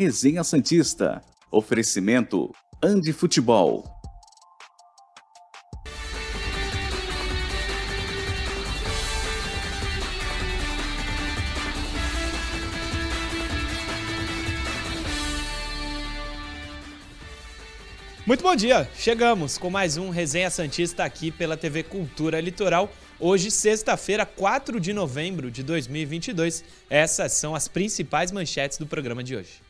Resenha Santista. Oferecimento Andi Futebol. Muito bom dia! Chegamos com mais um Resenha Santista aqui pela TV Cultura Litoral. Hoje, sexta-feira, 4 de novembro de 2022. Essas são as principais manchetes do programa de hoje.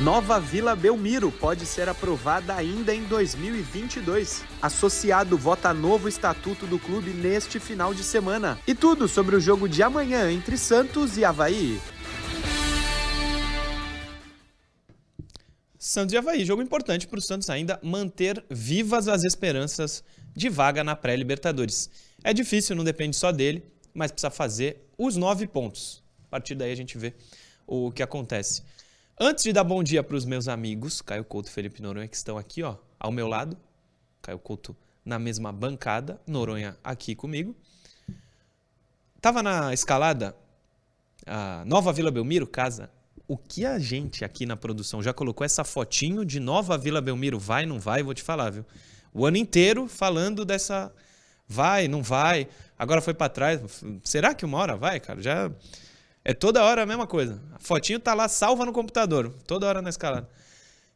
Nova Vila Belmiro pode ser aprovada ainda em 2022. Associado vota novo estatuto do clube neste final de semana. E tudo sobre o jogo de amanhã entre Santos e Havaí. Santos e Havaí, jogo importante para o Santos ainda manter vivas as esperanças de vaga na pré-Libertadores. É difícil, não depende só dele, mas precisa fazer os nove pontos. A partir daí a gente vê o que acontece. Antes de dar bom dia para os meus amigos, Caio Couto e Felipe Noronha, que estão aqui ó, ao meu lado. Caio Couto na mesma bancada, Noronha aqui comigo. Tava na escalada a Nova Vila Belmiro, casa. O que a gente aqui na produção já colocou essa fotinho de Nova Vila Belmiro, vai, não vai, vou te falar, viu? O ano inteiro falando dessa vai, não vai. Agora foi para trás. Será que uma hora vai, cara? Já é toda hora a mesma coisa. A fotinho tá lá salva no computador, toda hora na escalada.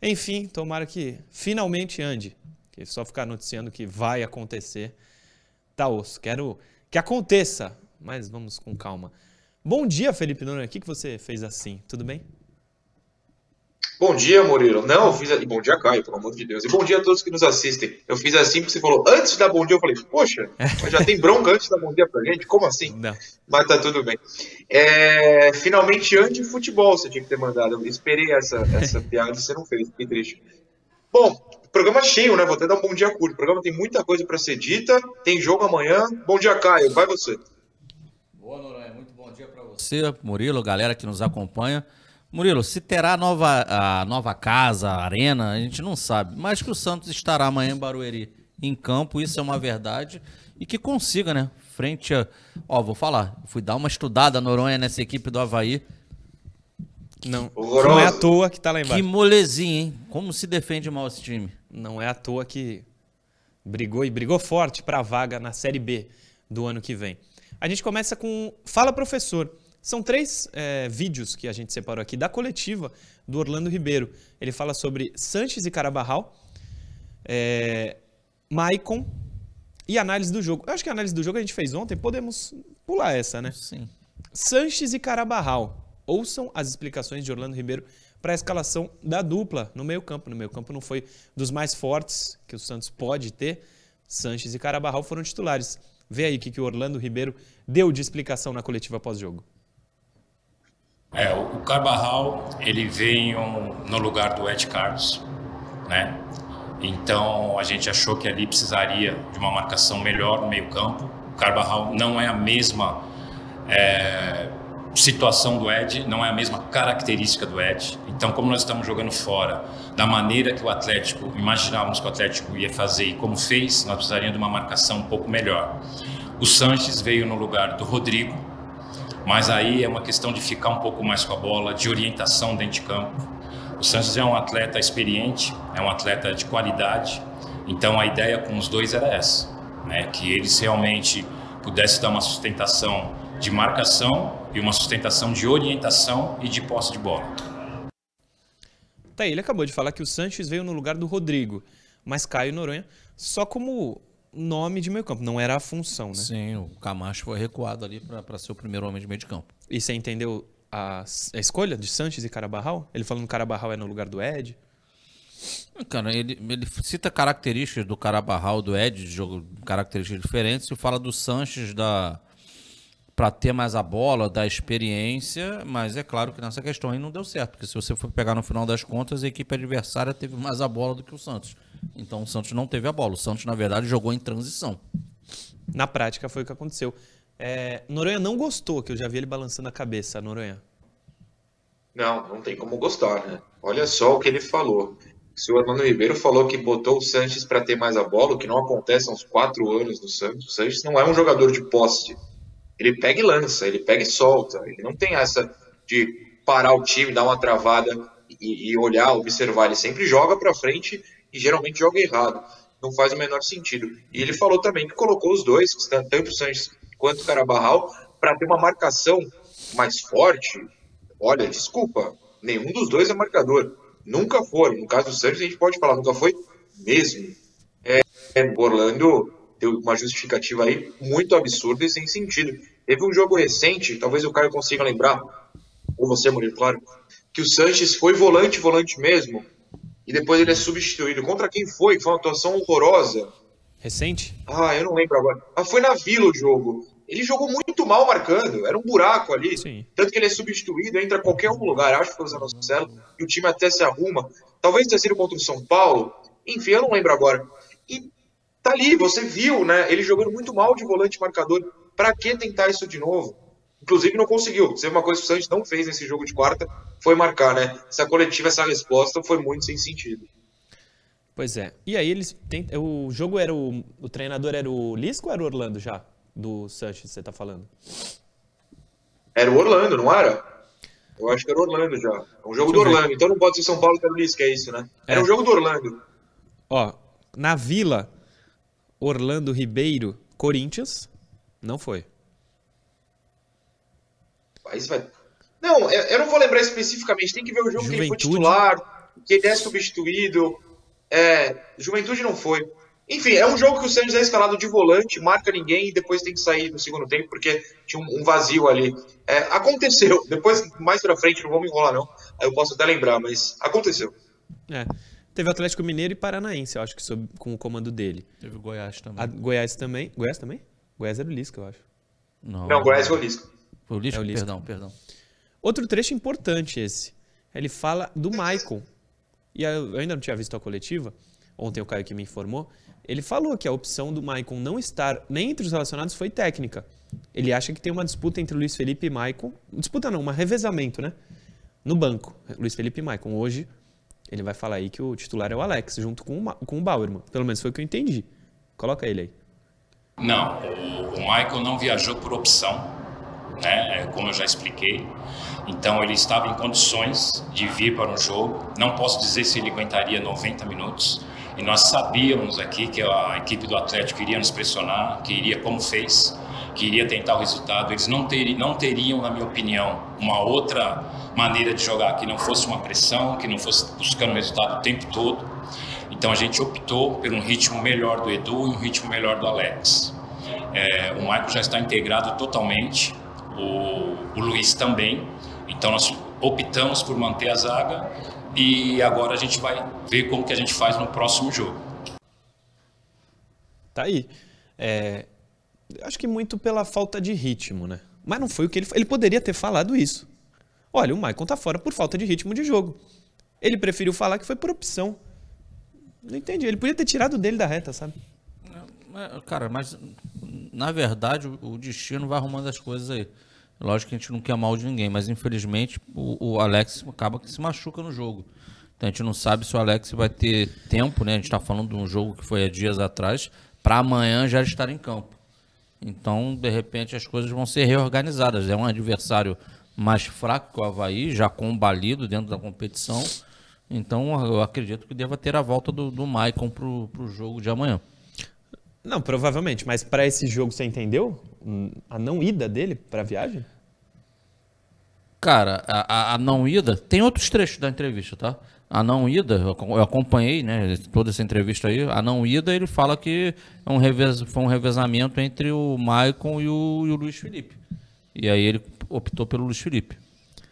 Enfim, tomara que finalmente ande. Que só ficar noticiando que vai acontecer tá osso. Quero que aconteça, mas vamos com calma. Bom dia, Felipe Nunes. O que, que você fez assim? Tudo bem? Bom dia, Murilo. Não, eu fiz. E bom dia, Caio, pelo amor de Deus. E bom dia a todos que nos assistem. Eu fiz assim porque você falou antes de dar bom dia. Eu falei, poxa, mas já tem bronca antes de dar bom dia pra gente? Como assim? Não. Mas tá tudo bem. É, finalmente, anti-futebol você tinha que ter mandado. Eu esperei essa, essa piada e você não fez. Fiquei triste. Bom, programa cheio, né? Vou até dar um bom dia curto. O programa tem muita coisa para ser dita. Tem jogo amanhã. Bom dia, Caio. Vai você. Boa, Noronha. Muito bom dia para você, Murilo, galera que nos acompanha. Murilo, se terá nova, a nova casa, a arena, a gente não sabe. Mas que o Santos estará amanhã em Barueri em campo, isso é uma verdade. E que consiga, né? Frente a. Ó, vou falar. Fui dar uma estudada Noronha nessa equipe do Havaí. Não, não é à toa que tá lá embaixo. Que molezinha, hein? Como se defende mal esse time? Não é à toa que brigou e brigou forte para a vaga na Série B do ano que vem. A gente começa com Fala Professor. São três é, vídeos que a gente separou aqui da coletiva do Orlando Ribeiro. Ele fala sobre Sanches e Carabarral, é, Maicon e análise do jogo. Eu acho que a análise do jogo a gente fez ontem, podemos pular essa, né? Sim. Sanches e Carabarral. Ouçam as explicações de Orlando Ribeiro para a escalação da dupla no meio-campo. No meio-campo não foi dos mais fortes que o Santos pode ter. Sanches e Carabarral foram titulares. Vê aí o que, que o Orlando Ribeiro deu de explicação na coletiva pós-jogo. É, o Carvajal, ele veio no lugar do Ed Carlos, né? Então a gente achou que ali precisaria de uma marcação melhor no meio-campo. O Carvajal não é a mesma é, situação do Ed, não é a mesma característica do Ed. Então, como nós estamos jogando fora, da maneira que o Atlético imaginávamos que o Atlético ia fazer e como fez, nós precisaríamos de uma marcação um pouco melhor. O Sanches veio no lugar do Rodrigo, mas aí é uma questão de ficar um pouco mais com a bola, de orientação dentro de campo. O Sanches é um atleta experiente, é um atleta de qualidade, então a ideia com os dois era essa, né? que eles realmente pudessem dar uma sustentação de marcação e uma sustentação de orientação e de posse de bola. Tá, ele acabou de falar que o Sanches veio no lugar do Rodrigo, mas Caio Noronha só como nome de meio campo, não era a função, né? Sim, o Camacho foi recuado ali para ser o primeiro homem de meio de campo. E você entendeu a, a escolha de Sanches e Carabarral? Ele falando que Carabarral é no lugar do Ed? Cara, ele, ele cita características do Carabarral, do Ed, de jogo, características diferentes, e fala do Sanches da para ter mais a bola, da experiência, mas é claro que nessa questão aí não deu certo, porque se você for pegar no final das contas, a equipe adversária teve mais a bola do que o Santos. Então o Santos não teve a bola. O Santos, na verdade, jogou em transição. Na prática foi o que aconteceu. É, Noronha não gostou, que eu já vi ele balançando a cabeça, Noronha. Não, não tem como gostar, né? Olha só o que ele falou. Se o Orlando Ribeiro falou que botou o Sanches para ter mais a bola, o que não acontece há uns quatro anos no Santos, o Sanches não é um jogador de poste. Ele pega e lança, ele pega e solta. Ele não tem essa de parar o time, dar uma travada e, e olhar, observar. Ele sempre joga para frente e geralmente joga errado. Não faz o menor sentido. E ele falou também que colocou os dois, tanto o Sanches quanto o Carabarral, para ter uma marcação mais forte. Olha, desculpa, nenhum dos dois é marcador. Nunca foram. No caso do Sanches, a gente pode falar, nunca foi mesmo. É, Orlando deu uma justificativa aí muito absurda e sem sentido. Teve um jogo recente, talvez o Caio consiga lembrar, ou você, Murilo, claro, que o Sanches foi volante, volante mesmo, e depois ele é substituído. Contra quem foi? Foi uma atuação horrorosa. Recente? Ah, eu não lembro agora. Ah, foi na Vila o jogo. Ele jogou muito mal marcando, era um buraco ali. Sim. Tanto que ele é substituído, entra qualquer um lugar, acho que foi o Zanocelo, e o time até se arruma. Talvez tenha sido contra o São Paulo, enfim, eu não lembro agora. E tá ali, você viu, né? Ele jogando muito mal de volante marcador. Para que tentar isso de novo? Inclusive não conseguiu. Se uma coisa que o Santos não fez nesse jogo de quarta, foi marcar, né? Essa coletiva, essa resposta foi muito sem sentido. Pois é. E aí eles o jogo era o o treinador era o Lisco ou era o Orlando já do Sanches, você tá falando? Era o Orlando, não era? Eu acho que era o Orlando já. É um jogo do Deixa ver. Orlando. Então não pode ser São Paulo que era o Lisca, é isso, né? Era É. um jogo do Orlando. Ó, na Vila Orlando Ribeiro, Corinthians, não foi. Você vai. Não, eu não vou lembrar especificamente. Tem que ver o jogo que ele foi Juventude. titular, que ele é substituído. É, Juventude não foi. Enfim, é um jogo que o Santos é escalado de volante, marca ninguém e depois tem que sair no segundo tempo porque tinha um, um vazio ali. É, aconteceu. Depois, mais pra frente, não vou me enrolar não. Aí eu posso até lembrar, mas aconteceu. É. Teve Atlético Mineiro e Paranaense, eu acho que sob, com o comando dele. Teve Goiás também. A Goiás também. Goiás também? Goiás era o Lisca, eu acho. Não, Goiás foi o Lisca. Foi o Lisca? É o Lisca. Perdão, perdão. Outro trecho importante esse. Ele fala do Michael. E eu ainda não tinha visto a coletiva. Ontem o Caio que me informou. Ele falou que a opção do Michael não estar nem entre os relacionados foi técnica. Ele acha que tem uma disputa entre Luiz Felipe e Michael. Disputa não, um revezamento, né? No banco. Luiz Felipe e Michael. Hoje, ele vai falar aí que o titular é o Alex, junto com o, com o Bauerman. Pelo menos foi o que eu entendi. Coloca ele aí. Não, o, o Michael não viajou por opção, né? é, como eu já expliquei. Então ele estava em condições de vir para um jogo. Não posso dizer se ele aguentaria 90 minutos. E nós sabíamos aqui que a equipe do Atlético iria nos pressionar, que iria como fez, que iria tentar o resultado. Eles não, teri, não teriam, na minha opinião, uma outra maneira de jogar que não fosse uma pressão, que não fosse buscando resultado o tempo todo. Então a gente optou por um ritmo melhor do Edu e um ritmo melhor do Alex. É, o Michael já está integrado totalmente, o, o Luiz também. Então nós optamos por manter a zaga e agora a gente vai ver como que a gente faz no próximo jogo. Tá aí. É, acho que muito pela falta de ritmo, né? Mas não foi o que ele Ele poderia ter falado isso. Olha, o Maicon tá fora por falta de ritmo de jogo. Ele preferiu falar que foi por opção. Não entendi. Ele podia ter tirado dele da reta, sabe? Mas, Cara, mas na verdade o o destino vai arrumando as coisas aí. Lógico que a gente não quer mal de ninguém, mas infelizmente o, o Alex acaba que se machuca no jogo. Então a gente não sabe se o Alex vai ter tempo, né? A gente está falando de um jogo que foi há dias atrás, para amanhã já estar em campo. Então, de repente, as coisas vão ser reorganizadas. É um adversário mais fraco que o Havaí, já combalido dentro da competição. Então, eu acredito que deva ter a volta do, do Maicon para o jogo de amanhã. Não, provavelmente. Mas pra esse jogo, você entendeu? A não ida dele pra viagem? Cara, a, a- a não ida, tem outros trechos da entrevista, tá? A não ida, eu acom- eu acompanhei, né, toda essa entrevista aí. A não ida, ele fala que é um revez, foi um revezamento entre o Maicon e o, e o Luiz Felipe. E aí ele optou pelo Luiz Felipe.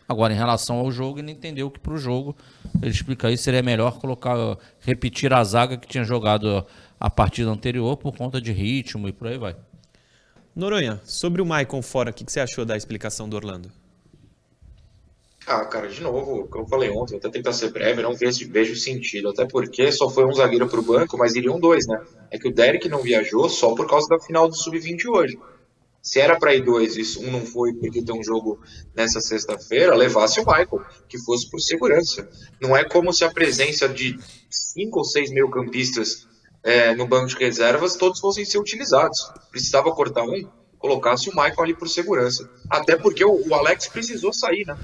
Agora, em relação ao jogo, ele entendeu que pro jogo, ele explica aí, seria melhor colocar, repetir a zaga que tinha jogado a partida anterior por conta de ritmo e por aí vai. Noronha, sobre o Maicon fora, o que que você achou da explicação do Orlando? Ah, cara, de novo, como eu falei ontem, vou até tentar ser breve, não vejo, vejo sentido. Até porque só foi um zagueiro pro banco, mas iriam dois, né? É que o Derek não viajou só por causa da final do Sub-20 hoje. Se era pra ir dois e um não foi porque tem um jogo nessa sexta-feira, levasse o Michael, que fosse por segurança. Não é como se a presença de cinco ou seis meio-campistas é, no banco de reservas todos fossem ser utilizados. Precisava cortar um, colocasse o Michael ali por segurança. Até porque o, o Alex precisou sair, né?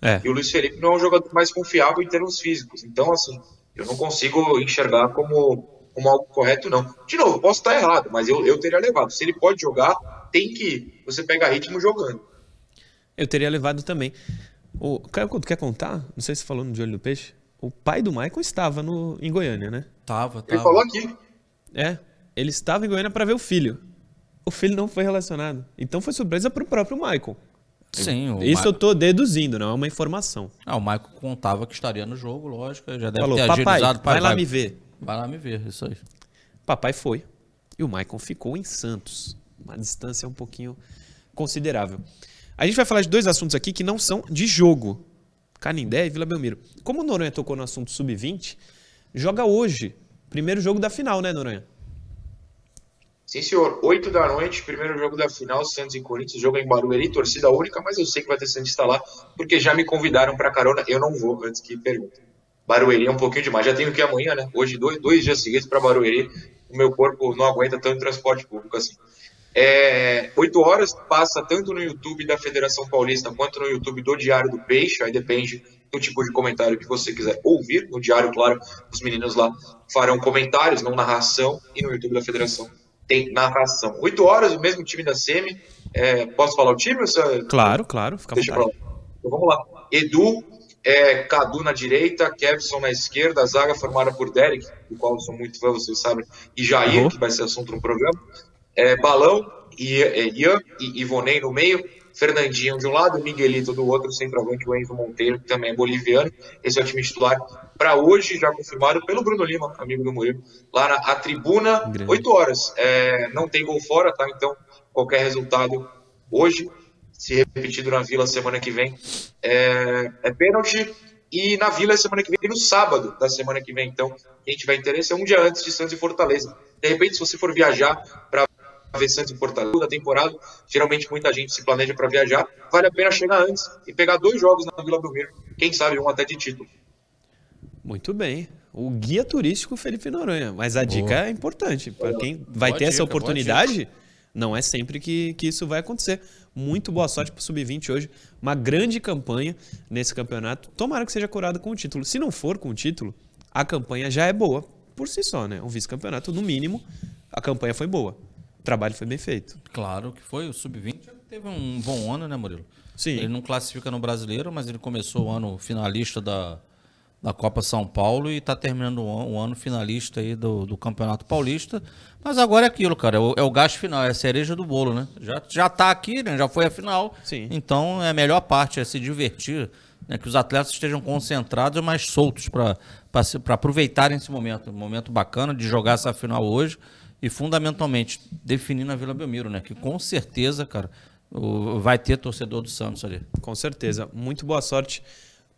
É. E o Luiz Felipe não é um jogador mais confiável em termos físicos. Então, assim, eu não consigo enxergar como, como algo correto, não. De novo, posso estar errado, mas eu, eu teria levado. Se ele pode jogar, tem que ir. Você pega ritmo jogando. Eu teria levado também. O, quer, quer contar? Não sei se você falou no De Olho do Peixe. O pai do Michael estava no, em Goiânia, né? Tava, Ele tava. falou aqui. É. Ele estava em Goiânia para ver o filho. O filho não foi relacionado. Então foi surpresa pro próprio Michael. Sim, Isso eu tô deduzindo, não é uma informação. Ah, o Michael contava que estaria no jogo, lógico. Já deve Falou, ter papai, agilizado. vai lá me ver. Vai lá me ver, isso aí. Papai foi. E o Michael ficou em Santos. Uma distância um pouquinho considerável. A gente vai falar de dois assuntos aqui que não são de jogo. Canindé e Vila Belmiro. Como o Noronha tocou no assunto sub-20, joga hoje. Primeiro jogo da final, né, Noronha? Sim, senhor. 8 da noite, primeiro jogo da final, Santos e Corinthians. Jogo em Barueri, torcida única, mas eu sei que vai ter Santista lá, porque já me convidaram para carona. Eu não vou, antes que perguntem. Barueri é um pouquinho demais. Já tenho que ir amanhã, né? Hoje, dois, dois dias seguidos para Barueri. O meu corpo não aguenta tanto transporte público assim. É, 8 horas passa tanto no YouTube da Federação Paulista quanto no YouTube do Diário do Peixe. Aí depende do tipo de comentário que você quiser ouvir. No Diário, claro, os meninos lá farão comentários, não narração. E no YouTube da Federação tem narração. 8 horas, o mesmo time da Semi. É, posso falar o time? Você- Claro, claro, fica Deixa pra lá. Então vamos lá. Edu, é, Cadu na direita, Kevson na esquerda, a zaga formada por Derek, do qual eu sou muito fã, vocês sabem, e Jair, Uhum. que vai ser assunto no programa. É, Balão, e, é, Ian e Ivonei no meio, Fernandinho de um lado, Miguelito do outro, centroavante o Enzo Monteiro, que também é boliviano. Esse é o time titular para hoje, já confirmado pelo Bruno Lima, amigo do Murilo, lá na a tribuna, Grande. 8 horas. É, não tem gol fora, tá? Então, qualquer resultado hoje, se repetido na Vila semana que vem, é, é pênalti. E na Vila semana que vem, no sábado da semana que vem. Então, quem tiver interesse, é um dia antes de Santos e Fortaleza. De repente, se você for viajar para ver Santos e Fortaleza da temporada, geralmente muita gente se planeja para viajar, vale a pena chegar antes e pegar dois jogos na Vila Belmiro. Quem sabe um até de título. Muito bem. O guia turístico Felipe Noronha. Mas a dica é importante. Para quem vai Boa ter essa dica, boa oportunidade, não é sempre que, que isso vai acontecer. Muito boa sorte para o Sub-20 hoje. Uma grande campanha nesse campeonato. Tomara que seja curada com o título. Se não for com o título, a campanha já é boa por si só, né? Um vice-campeonato, no mínimo, a campanha foi boa. O trabalho foi bem feito. Claro que foi. O Sub-20 teve um bom ano, né, Murilo? Sim. Ele não classifica no brasileiro, mas ele começou o ano finalista da, da Copa São Paulo e está terminando o ano, finalista aí do, do Campeonato Paulista. Mas agora é aquilo, cara. É o, é o gasto final, é a cereja do bolo, né? Já, já tá aqui, né? Já foi a final. Sim. Então é a melhor parte, é se divertir, né? Que os atletas estejam concentrados e mais soltos para aproveitarem esse momento. Um momento bacana de jogar essa final hoje e fundamentalmente definir na Vila Belmiro, né? Que com certeza, cara, vai ter torcedor do Santos ali. Com certeza. Muito boa sorte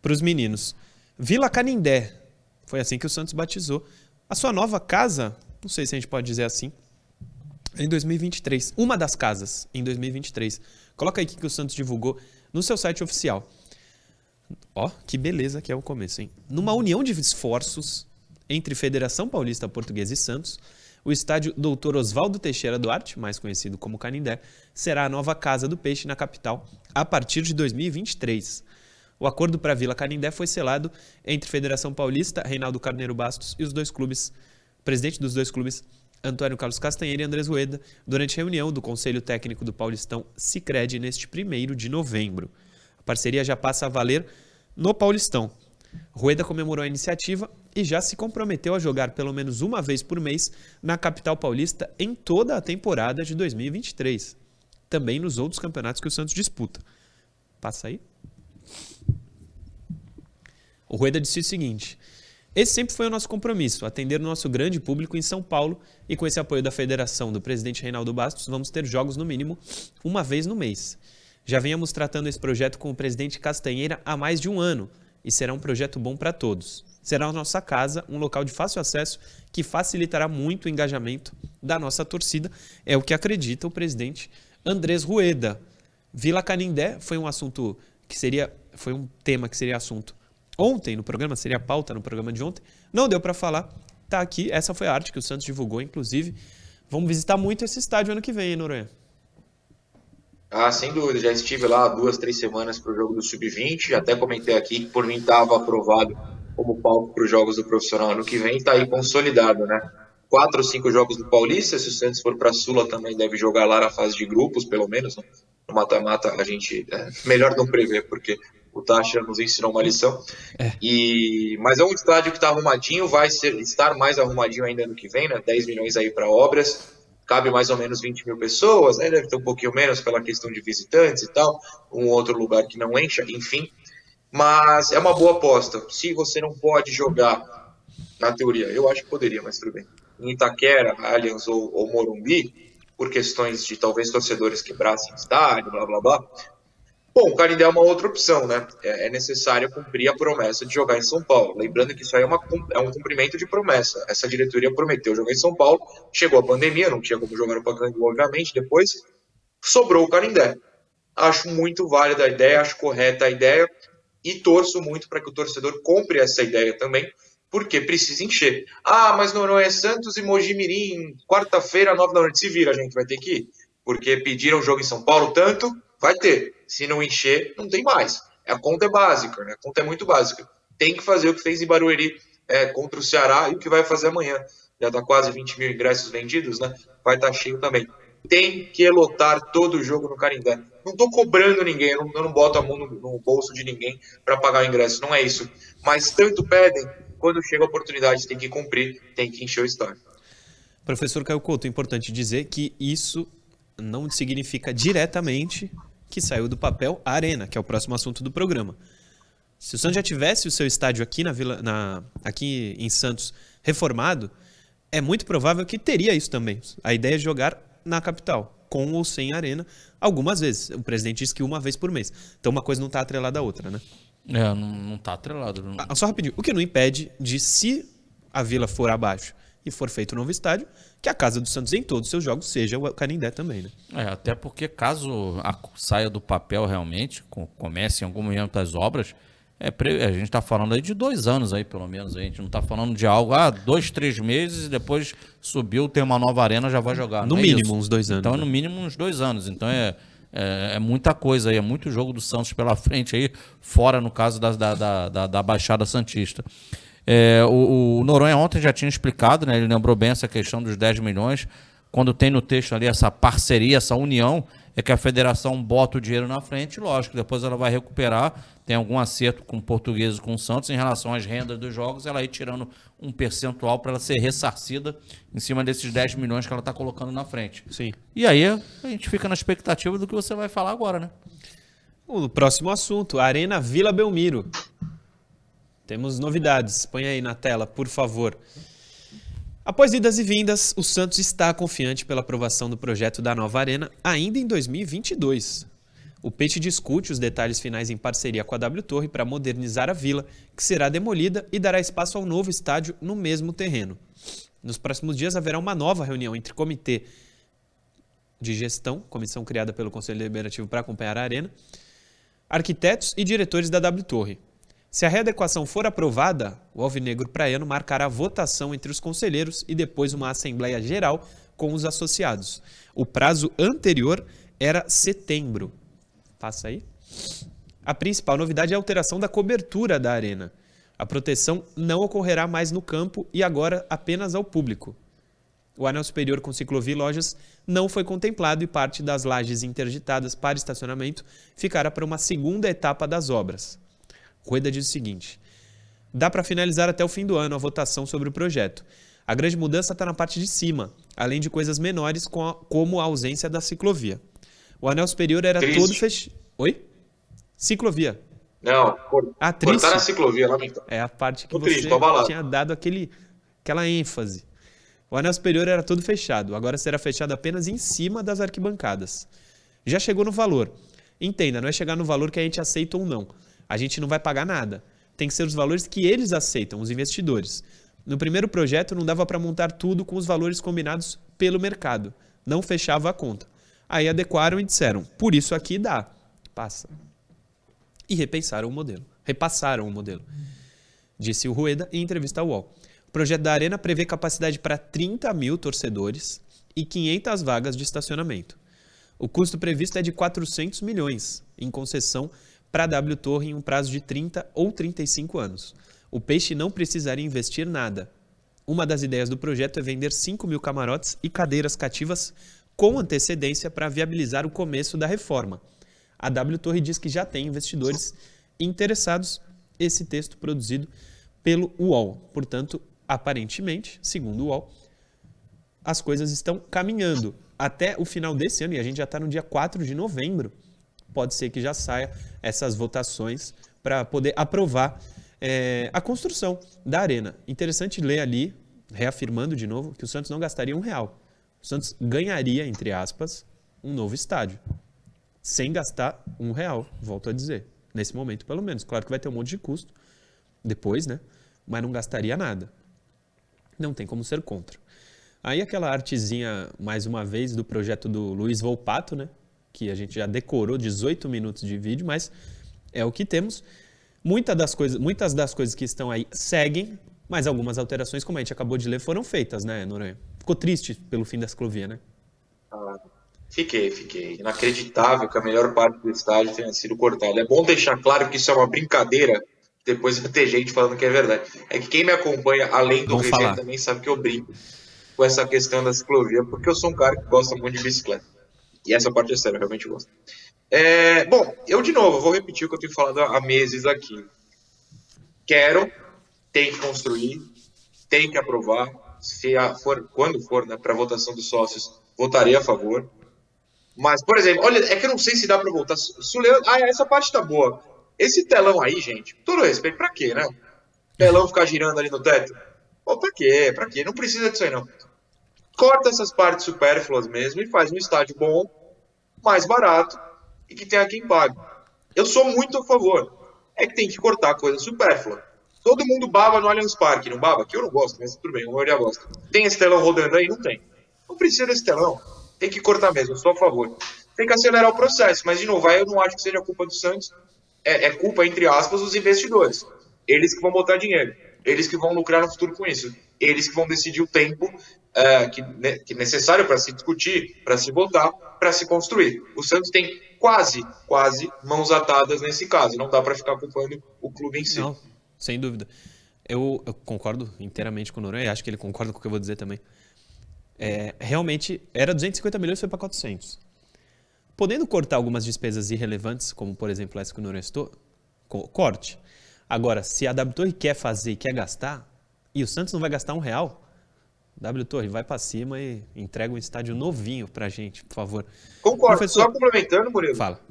para os meninos. Vila Canindé. Foi assim que o Santos batizou. A sua nova casa, não sei se a gente pode dizer assim, em 2023. Uma das casas em 2023. Coloca aí o que o Santos divulgou no seu site oficial. Ó, que beleza que é o começo, hein? Numa união de esforços entre Federação Paulista Portuguesa e Santos, o estádio Doutor Oswaldo Teixeira Duarte, mais conhecido como Canindé, será a nova casa do peixe na capital a partir de 2023. O acordo para a Vila Canindé foi selado entre Federação Paulista, Reinaldo Carneiro Bastos e os dois clubes, presidente dos dois clubes, Antônio Carlos Castanheira e Andrés Rueda, durante reunião do Conselho Técnico do Paulistão Sicredi neste 1 de novembro. A parceria já passa a valer no Paulistão. Rueda comemorou a iniciativa e já se comprometeu a jogar pelo menos uma vez por mês na capital paulista em toda a temporada de 2023. Também nos outros campeonatos que o Santos disputa. Passa aí. O Rueda disse o seguinte: Esse sempre foi o nosso compromisso, atender o nosso grande público em São Paulo e com esse apoio da federação do presidente Reinaldo Bastos, vamos ter jogos no mínimo uma vez no mês. Já venhamos tratando esse projeto com o presidente Castanheira há mais de um ano e será um projeto bom para todos. Será a nossa casa, um local de fácil acesso que facilitará muito o engajamento da nossa torcida, é o que acredita o presidente Andrés Rueda. Vila Canindé foi um assunto que seria, foi um tema que seria assunto ontem no programa, seria pauta no programa de ontem. Não deu para falar. Tá aqui, essa foi a arte que o Santos divulgou, inclusive. Vamos visitar muito esse estádio ano que vem, hein, Noronha? Ah, sem dúvida. Já estive lá duas, três semanas para o jogo do Sub-20. Até comentei aqui que por mim estava aprovado como palco para os jogos do profissional ano que vem. Está aí consolidado, né? Quatro ou cinco jogos do Paulista. Se o Santos for para a Sula, também deve jogar lá na fase de grupos, pelo menos. Né? No mata-mata, a gente. É melhor não prever, porque o Taxa nos ensinou uma lição. É. E, mas é um estádio que está arrumadinho, vai ser, estar mais arrumadinho ainda ano que vem, né? 10 milhões aí para obras cabe mais ou menos 20 mil pessoas, né? deve ter um pouquinho menos pela questão de visitantes e tal, um outro lugar que não encha, enfim. Mas é uma boa aposta. Se você não pode jogar, na teoria, eu acho que poderia, mas tudo bem, em Itaquera, Allianz ou, ou Morumbi, por questões de talvez torcedores quebrassem estádio, blá blá blá, Bom, o Canindé é uma outra opção, né? É, é necessário cumprir a promessa de jogar em São Paulo. Lembrando que isso aí é, uma, é um cumprimento de promessa. Essa diretoria prometeu jogar em São Paulo, chegou a pandemia, não tinha como jogar no Pacaembu, obviamente, depois sobrou o Canindé. Acho muito válida a ideia, acho correta a ideia e torço muito para que o torcedor compre essa ideia também, porque precisa encher. Ah, mas não é Santos e Mojimirim, quarta-feira, nove da noite. Se vira, a gente vai ter que ir, porque pediram jogo em São Paulo tanto, vai ter. Se não encher, não tem mais. A conta é básica, né? A conta é muito básica. Tem que fazer o que fez em Barueri é, contra o Ceará e o que vai fazer amanhã. Já está quase 20 mil ingressos vendidos, né? Vai estar tá cheio também. Tem que lotar todo o jogo no Carindé. Não estou cobrando ninguém, eu não, eu não, boto a mão no, no bolso de ninguém para pagar o ingresso, não é isso. Mas tanto pedem, quando chega a oportunidade, tem que cumprir, tem que encher o estádio. Professor Caio Couto, é importante dizer que isso não significa diretamente que saiu do papel a Arena, que é o próximo assunto do programa. Se o Santos já tivesse o seu estádio aqui, na Vila, na, aqui em Santos reformado, é muito provável que teria isso também. A ideia é jogar na capital, com ou sem arena, algumas vezes. O presidente disse que uma vez por mês. Então uma coisa não está atrelada à outra, né? É, não, está atrelado. Não... Ah, só rapidinho. O que não impede de, se a Vila for abaixo e for feito um novo estádio, que a casa do Santos em todos os seus jogos seja o Canindé também, né? É, até porque caso a, saia do papel realmente, comece em algum momento as obras, é, a gente está falando aí de dois anos aí, pelo menos. A gente não está falando de algo, ah, dois, três meses e depois subiu, tem uma nova arena, já vai jogar. No é mínimo, é uns dois anos. Então, né? no mínimo, uns dois anos. Então, é, é, é, muita coisa aí, é muito jogo do Santos pela frente aí, fora no caso da, da, da, da Baixada Santista. É, o, o, Noronha ontem já tinha explicado, né? Ele lembrou bem essa questão dos 10 milhões. Quando tem no texto ali essa parceria, essa união, é que a federação bota o dinheiro na frente, lógico, depois ela vai recuperar, tem algum acerto com o português e com o Santos em relação às rendas dos jogos, ela ir tirando um percentual para ela ser ressarcida em cima desses 10 milhões que ela está colocando na frente. Sim. E aí a gente fica na expectativa do que você vai falar agora, né? O próximo assunto, Arena Vila Belmiro. Temos novidades. Põe aí na tela, por favor. Após idas e vindas, o Santos está confiante pela aprovação do projeto da nova arena ainda em 2022. O Peixe discute os detalhes finais em parceria com a W Torre para modernizar a vila, que será demolida e dará espaço ao novo estádio no mesmo terreno. Nos próximos dias haverá uma nova reunião entre comitê de gestão, comissão criada pelo Conselho Deliberativo para acompanhar a arena, arquitetos e diretores da W Torre. Se a readequação for aprovada, o Alvinegro Praiano marcará votação entre os conselheiros e depois uma Assembleia Geral com os associados. O prazo anterior era setembro. Passa aí. A principal novidade é a alteração da cobertura da arena. A proteção não ocorrerá mais no campo e agora apenas ao público. O anel superior com ciclovia e lojas não foi contemplado e parte das lajes interditadas para estacionamento ficará para uma segunda etapa das obras. Rueda diz o seguinte: dá para finalizar até o fim do ano a votação sobre o projeto. A grande mudança está na parte de cima, além de coisas menores como a ausência da ciclovia. O anel superior era triste. todo fechado. Oi? Ciclovia. Não, cor... ah, triste. cortaram a ciclovia, lamentável. É a parte que você triste, tinha dado aquele, aquela ênfase. O anel superior era todo fechado, agora será fechado apenas em cima das arquibancadas. Já chegou no valor. Entenda, não é chegar no valor que a gente aceita ou não a gente não vai pagar nada. Tem que ser os valores que eles aceitam, os investidores. No primeiro projeto não dava para montar tudo com os valores combinados pelo mercado. Não fechava a conta. Aí adequaram e disseram: por isso aqui dá. Passa. E repensaram o modelo. Repassaram o modelo. Disse o Rueda em entrevista ao UOL. O projeto da Arena prevê capacidade para 30 mil torcedores e 500 vagas de estacionamento. O custo previsto é de 400 milhões em concessão para a W Torre em um prazo de 30 ou 35 anos. O Peixe não precisaria investir nada. Uma das ideias do projeto é vender 5 mil camarotes e cadeiras cativas com antecedência para viabilizar o começo da reforma. A W Torre diz que já tem investidores interessados. Esse texto produzido pelo UOL. Portanto, aparentemente, segundo o UOL, as coisas estão caminhando. Até o final desse ano, e a gente já está no dia 4 de novembro, pode ser que já saia essas votações para poder aprovar é, a construção da arena. Interessante ler ali, reafirmando de novo, que o Santos não gastaria um real. O Santos ganharia, entre aspas, um novo estádio. Sem gastar um real, volto a dizer. Nesse momento, pelo menos. Claro que vai ter um monte de custo depois, né? Mas não gastaria nada. Não tem como ser contra. Aí aquela artezinha, mais uma vez, do projeto do Luiz Volpato, né? Que a gente já decorou 18 minutos de vídeo, mas é o que temos. Muitas das coisas, muitas das coisas que estão aí seguem, mas algumas alterações, como a gente acabou de ler, foram feitas, né, Noronha? Ficou triste pelo fim da ciclovia, né? Ah, fiquei, fiquei. Inacreditável que a melhor parte do estádio tenha sido cortada. É bom deixar claro que isso é uma brincadeira, depois vai ter gente falando que é verdade. É que quem me acompanha, além do resenha, também sabe que eu brinco com essa questão da ciclovia, porque eu sou um cara que gosta muito de bicicleta. E essa parte é séria, eu realmente gosto. É, bom, eu de novo vou repetir o que eu tenho falado há meses aqui. Quero, tem que construir, tem que aprovar. Se for, quando for né, para votação dos sócios, votarei a favor. Mas, por exemplo, olha, é que eu não sei se dá para votar. Leandro, ah, essa parte tá boa. Esse telão aí, gente, todo respeito, para quê, né? Telão ficar girando ali no teto? Pô, pra quê? Pra quê? Não precisa disso aí, não. Corta essas partes supérfluas mesmo e faz um estádio bom, mais barato, e que tenha quem pague. Eu sou muito a favor. É que tem que cortar coisa supérflua. Todo mundo baba no Allianz Parque, não baba? Que eu não gosto, mas tudo bem, a maioria gosta. Tem esse telão rodando aí? Não tem. Não precisa desse telão. Tem que cortar mesmo, sou a favor. Tem que acelerar o processo, mas de novo, aí eu não acho que seja culpa do Santos. É, é culpa, entre aspas, dos investidores. Eles que vão botar dinheiro. Eles que vão lucrar no futuro com isso. Eles que vão decidir o tempo é, que, que é necessário para se discutir, para se votar, para se construir. O Santos tem quase, quase mãos atadas nesse caso. Não dá para ficar culpando o clube em si. Não, sem dúvida. Eu, eu concordo inteiramente com o Noronha, acho que ele concorda com o que eu vou dizer também. É, realmente, era 250 milhões e foi para 400. Podendo cortar algumas despesas irrelevantes, como por exemplo essa que o Noronha citou, corte. Agora, se a W Torre quer fazer e quer gastar, e o Santos não vai gastar um real, W Torre, vai para cima e entrega um estádio novinho pra gente, por favor. Concordo. Professor... Só complementando, Murilo. Fala.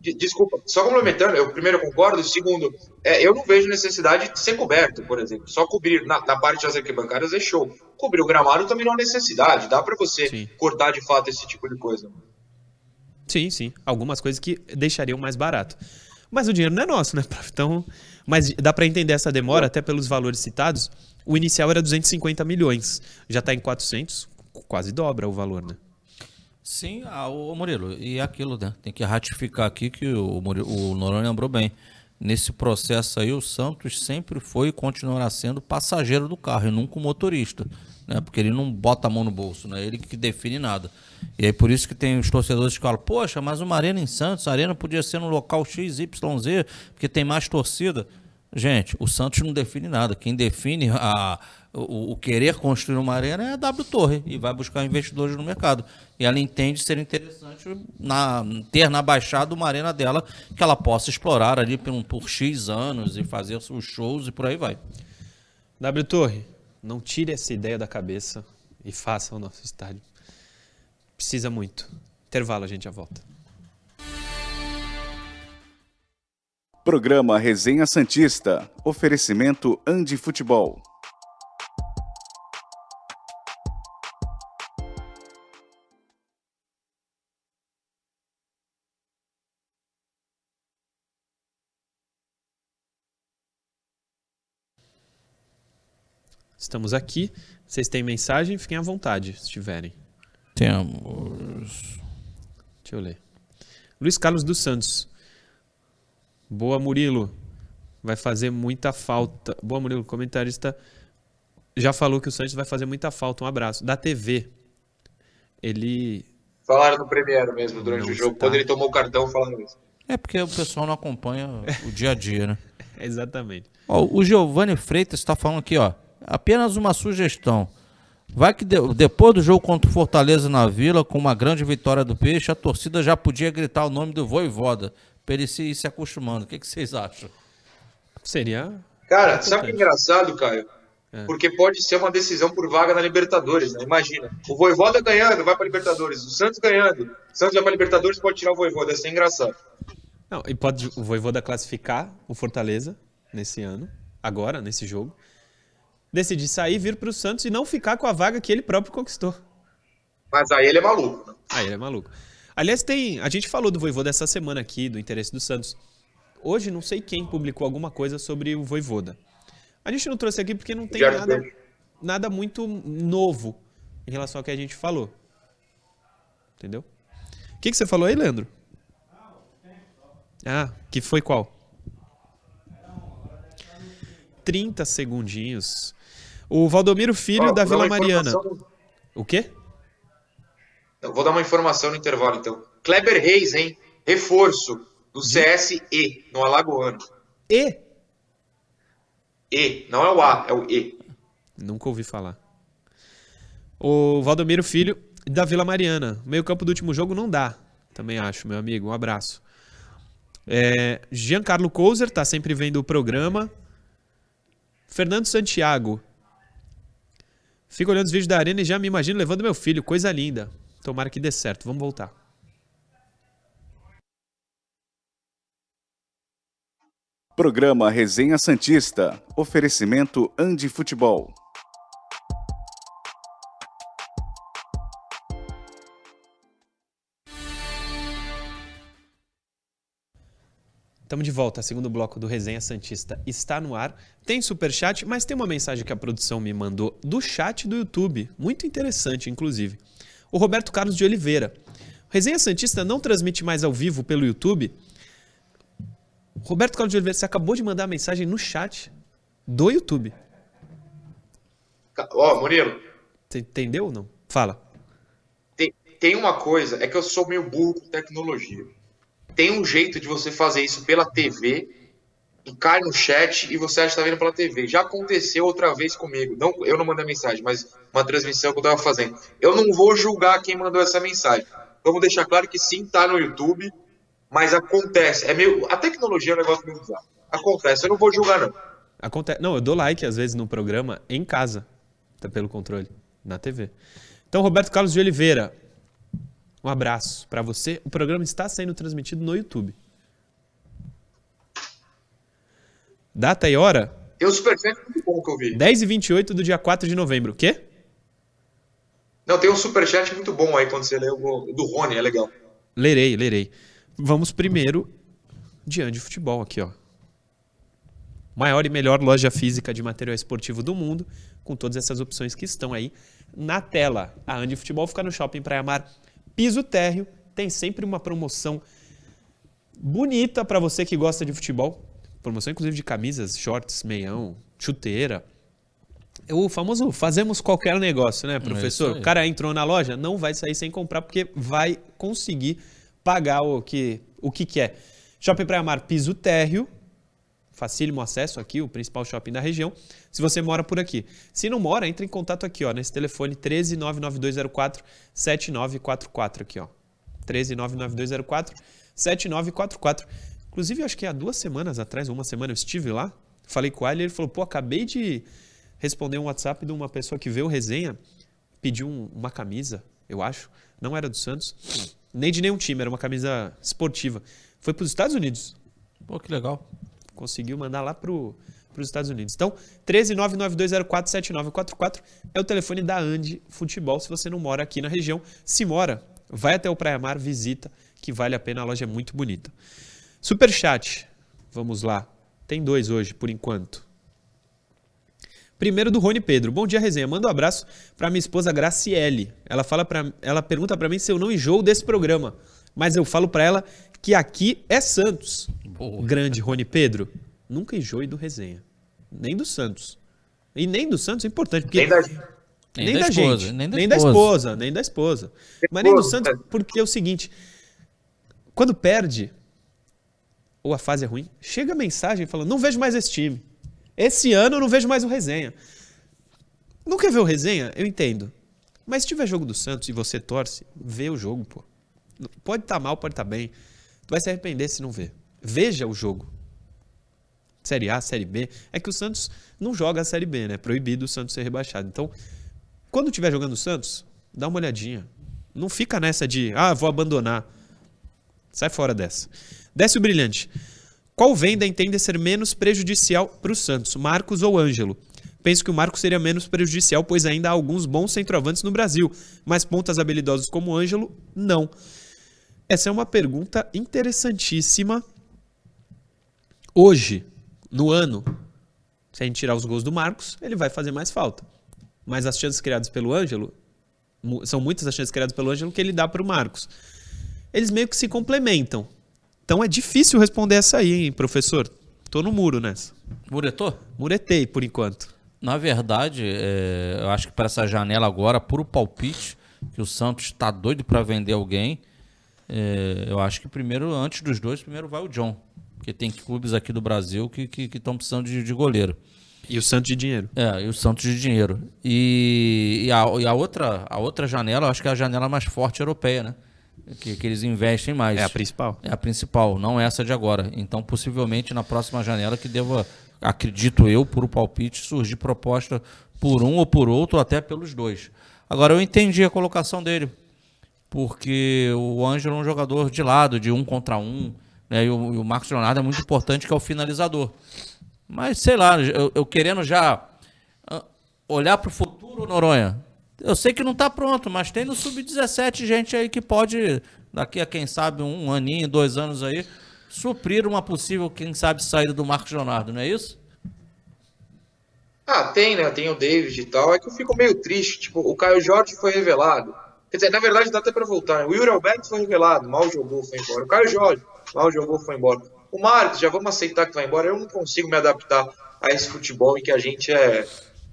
Desculpa, só complementando, eu primeiro concordo, segundo, é, eu não vejo necessidade de ser coberto, por exemplo. Só cobrir na, na parte das arquibancadas é show. Cobrir o gramado também não há necessidade, dá para você sim. cortar de fato esse tipo de coisa. Sim, sim. Algumas coisas que deixariam mais barato. Mas o dinheiro não é nosso, né? Então, mas dá para entender essa demora, até pelos valores citados. O inicial era 250 milhões, já está em 400, quase dobra o valor, né? Sim, ah, o Murilo, e aquilo, né? Tem que ratificar aqui que o, Murilo, o Noronha lembrou bem. Nesse processo aí, o Santos sempre foi e continuará sendo passageiro do carro e nunca o motorista, né? Porque ele não bota a mão no bolso, né? Ele que define nada. E aí por isso que tem os torcedores que falam, poxa, mas uma arena em Santos, a arena podia ser no local XYZ, porque tem mais torcida. Gente, o Santos não define nada. Quem define a, o, o, querer construir uma arena é a W Torre e vai buscar investidores no mercado. E ela entende ser interessante na, ter na Baixada uma arena dela que ela possa explorar ali por, por X anos e fazer os shows e por aí vai. W Torre, não tire essa ideia da cabeça e faça o nosso estádio. Precisa muito. Intervalo, a gente já volta. Programa Resenha Santista. Oferecimento Andi Futebol. Estamos aqui. Vocês têm mensagem? Fiquem à vontade, se tiverem. Temos. Deixa eu ler. Luiz Carlos dos Santos. Boa, Murilo. Vai fazer muita falta. Boa, Murilo. Comentarista já falou que o Santos vai fazer muita falta. Um abraço. Da TV. Ele Falaram no Premiere mesmo durante Não o jogo. está. Quando ele tomou o cartão, falaram isso. É porque o pessoal não acompanha o dia a dia, né? Exatamente. Ó, o Giovanni Freitas está falando aqui, ó. Apenas uma sugestão. Vai que de- depois do jogo contra o Fortaleza na Vila, com uma grande vitória do Peixe, a torcida já podia gritar o nome do Voivoda, para ele se ir se acostumando. O que, que vocês acham? Seria. Cara, sabe o que é engraçado, Caio? É. Porque pode ser uma decisão por vaga na Libertadores, né? Imagina. O Voivoda ganhando, vai pra Libertadores. O Santos ganhando. O Santos vai pra Libertadores, pode tirar o Voivoda. Ia ser engraçado. Não, e pode o Voivoda classificar o Fortaleza nesse ano, agora, nesse jogo. Decidir sair, vir pro Santos e não ficar com a vaga que ele próprio conquistou. Mas aí ele é maluco, né? Ah, ele é maluco. Aliás, tem. A gente falou do Voivoda essa semana aqui, do interesse do Santos. Hoje, não sei quem publicou alguma coisa sobre o Voivoda. A gente não trouxe aqui porque não tem nada, nada muito novo em relação ao que a gente falou. Entendeu? O que, que você falou aí, Leandro? Ah, que foi qual? 30 segundinhos. O Valdomiro Filho Ó, da Vila Mariana. informação- O quê? Eu vou dar uma informação no intervalo, então. Kleber Reis, hein? Reforço do CSE, no Alagoano. E? E, não é o A, é o E. Nunca ouvi falar. O Valdomiro Filho da Vila Mariana. Meio campo do último jogo não dá. Também acho, meu amigo. Um abraço. É, Giancarlo Couser tá sempre vendo o programa. Fernando Santiago. Fico olhando os vídeos da arena e já me imagino levando meu filho. Coisa linda. Tomara que dê certo. Vamos voltar. Programa Resenha Santista. Oferecimento Andi Futebol. Estamos de volta. Segundo bloco do Resenha Santista está no ar. Tem superchat, mas tem uma mensagem que a produção me mandou do chat do YouTube. Muito interessante, inclusive. O Roberto Carlos de Oliveira. Resenha Santista não transmite mais ao vivo pelo YouTube. Roberto Carlos de Oliveira, você acabou de mandar a mensagem no chat do YouTube. Ó, Murilo, Você entendeu ou não? Fala. tem, tem uma coisa, é que eu sou meio burro com tecnologia. Tem um jeito de você fazer isso pela TV cai no chat e você acha que tá vendo pela TV. Já aconteceu outra vez comigo. Não, eu não mandei mensagem, mas uma transmissão que eu tava fazendo. Eu não vou julgar quem mandou essa mensagem. Vamos deixar claro que sim, tá no YouTube, mas acontece. É meio, a tecnologia é um negócio meio bizarro. Acontece, eu não vou julgar não. Acontece. Não, eu dou like às vezes no programa em casa, tá pelo controle, na TV. Então, Roberto Carlos de Oliveira, um abraço pra você. O programa está sendo transmitido no YouTube. Data e hora? Tem um superchat muito bom que eu vi. 10 e 28 do dia 4 de novembro. O quê? Não, tem um superchat muito bom aí quando você lê o do Rony, é legal. Lerei, lerei. Vamos primeiro de de futebol aqui, ó. Maior e melhor loja física de material esportivo do mundo, com todas essas opções que estão aí na tela. A Andi Futebol fica no Shopping Praia Mar, piso térreo, tem sempre uma promoção bonita para você que gosta de futebol. Promoção inclusive de camisas, shorts, meião, chuteira. O famoso fazemos qualquer negócio, né, isso professor? aí. o cara entrou na loja, não vai sair sem comprar porque vai conseguir pagar o que, o que quer. Shopping Praia Mar, piso térreo, facílimo acesso aqui, o principal shopping da região, se você mora por aqui. Se não mora, entre em contato aqui, ó, nesse telefone 13 99204 7944 aqui, ó. 13 99204 7944. Inclusive, acho que há duas semanas atrás, ou uma semana, eu estive lá, falei com ele, ele falou, pô, acabei de responder um WhatsApp de uma pessoa que veio resenha, pediu um- uma camisa, eu acho, não era do Santos, nem de nenhum time, era uma camisa esportiva. Foi para os Estados Unidos Pô, que legal. Conseguiu mandar lá para os Estados Unidos. Então, 13992047944 é o telefone da Andi Futebol, se você não mora aqui na região. Se mora, vai até o Praia Mar, visita, que vale a pena, a loja é muito bonita. Superchat, vamos lá. Tem dois hoje, por enquanto. Primeiro do Rony Pedro. Bom dia, resenha. Manda um abraço para minha esposa Graciele. Ela fala para ela pergunta para mim se eu não enjoo desse programa, mas eu falo para ela que aqui é Santos. Boa. Grande Rony Pedro. Nunca enjoe do resenha. Nem do Santos. E nem do Santos é importante, porque Nem da, Nem, Nem da, da esposa, gente. nem da nem da esposa. nem da esposa. Mas nem do Santos, porque é o seguinte: quando perde, ou a fase é ruim, chega a mensagem falando: não vejo mais esse time. Esse ano eu não vejo mais o resenha. Não quer ver o resenha? Eu entendo. Mas se tiver jogo do Santos e você torce, vê o jogo, pô. Pode estar mal, pode estar bem. Tu vai se arrepender se não ver. Veja o jogo. Série A, Série B. É que o Santos não joga a Série B, né? Proibido o Santos ser rebaixado. Então, quando estiver jogando o Santos, dá uma olhadinha. Não fica nessa de, ah, vou abandonar. Sai fora dessa. Desce o brilhante. Qual venda entende ser menos prejudicial para o Santos, Marcos ou Ângelo? Penso que o Marcos seria menos prejudicial, pois ainda há alguns bons centroavantes no Brasil, mas pontas habilidosos como Ângelo, não. Essa é uma pergunta interessantíssima. Hoje, no ano, se a gente tirar os gols do Marcos, ele vai fazer mais falta. Mas as chances criadas pelo Ângelo, são muitas as chances criadas pelo Ângelo que ele dá para o Marcos. Eles meio que se complementam. Então é difícil responder essa aí, hein, professor? Tô no muro nessa. Muretou? Muretei por enquanto. Na verdade, é, eu acho que para essa janela agora, puro palpite, que o Santos está doido para vender alguém. É, eu acho que primeiro, antes dos dois, primeiro vai o John. Porque tem clubes aqui do Brasil que estão que, estão precisando de, de goleiro. E o Santos de dinheiro. É, e o Santos de dinheiro. E, e, a, e a outra, a outra janela, eu acho que é a janela mais forte europeia, né? Que, que eles investem mais. É a principal. É a principal, não essa de agora. Então, possivelmente, na próxima janela que deva, acredito eu, por o palpite, surgir proposta por um ou por outro, ou até pelos dois. Agora, eu entendi a colocação dele, porque o Ângelo é um jogador de lado, de um contra um, né? e, o, e o Marcos Leonardo é muito importante, que é o finalizador. Mas, sei lá, eu, eu querendo já ah, olhar para o futuro, Noronha, eu sei que não está pronto, mas tem no Sub-17 gente aí que pode, daqui a quem sabe um aninho, dois anos aí, suprir uma possível, quem sabe, saída do Marcos Leonardo, não é isso? Ah, tem, né? Tem o David e tal. É que eu fico meio triste. Tipo, o Caio Jorge foi revelado. Quer dizer, na verdade dá até pra voltar. né? O Yuri Alberto foi revelado, mal jogou, foi embora. O Caio Jorge, mal jogou, foi embora. O Marcos, já vamos aceitar que vai embora. Eu não consigo me adaptar a esse futebol em que a gente é.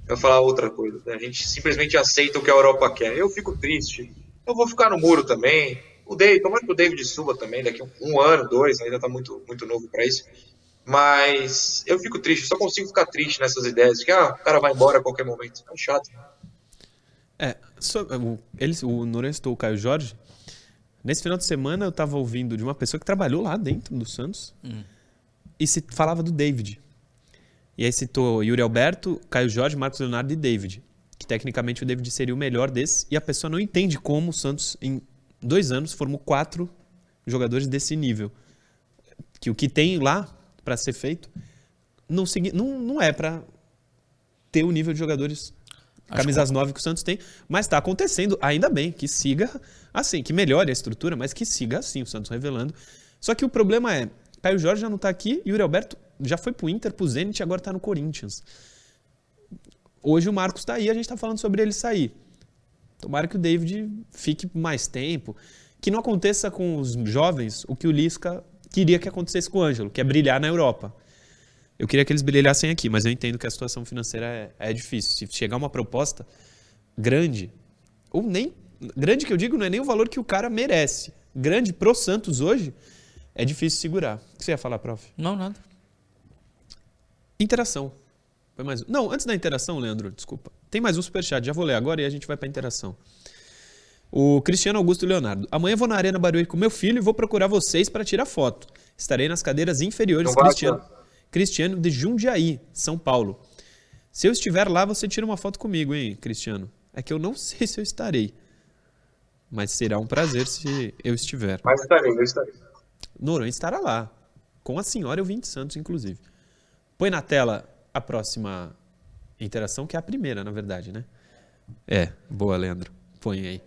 Eu falar outra coisa. né? A gente simplesmente aceita o que a Europa quer. Eu fico triste. Eu vou ficar no muro também. O David, tomara que o David suba também, daqui um, ano, dois, ainda tá muito, muito novo pra isso. Mas eu fico triste, só consigo ficar triste nessas ideias de que ah, o cara vai embora a qualquer momento. É chato. É, só- o, ele, o o Caio Jorge. Nesse final de semana eu tava ouvindo de uma pessoa que trabalhou lá dentro do Santos e se falava do David. E aí citou Yuri Alberto, Caio Jorge, Marcos Leonardo e David. Que tecnicamente o David seria o melhor desses. E a pessoa não entende como o Santos, em dois anos, formou quatro jogadores desse nível. Que o que tem lá para ser feito não, não, não é para ter o nível de jogadores camisas 9 que o Santos tem, mas está acontecendo, ainda bem, que siga assim, que melhore a estrutura, mas que siga assim, o Santos revelando. Só que o problema é, Caio Jorge já não está aqui e o Yuri Alberto já foi pro Inter, pro Zenit e agora está no Corinthians. Hoje o Marcos está aí, a gente está falando sobre ele sair. Tomara que o David fique mais tempo, que não aconteça com os jovens o que o Lisca queria que acontecesse com o Ângelo, que é brilhar na Europa. Eu queria que eles brilhassem aqui, mas eu entendo que a situação financeira é, é difícil. Se chegar uma proposta grande, ou nem. Grande que eu digo não é nem o valor que o cara merece. Grande pro Santos hoje, é difícil segurar. O que você ia falar, prof? Não, nada. Interação. Foi mais um. Não, antes da interação, Leandro, desculpa. Tem mais um superchat, já vou ler agora e a gente vai pra interação. O Cristiano Augusto Leonardo. Amanhã vou na Arena Barueri com meu filho e vou procurar vocês para tirar foto. Estarei nas cadeiras inferiores, Não Cristiano. Cristiano de Jundiaí, São Paulo. Se eu estiver lá, você tira uma foto comigo, hein, Cristiano? É que eu não sei se eu estarei. Mas será um prazer se eu estiver. Mas estarei, eu estarei. Noronha estará lá. Com a senhora e o Vinte Santos, inclusive. Põe na tela a próxima interação, que é a primeira, na verdade, né? É, boa, Leandro. Põe aí.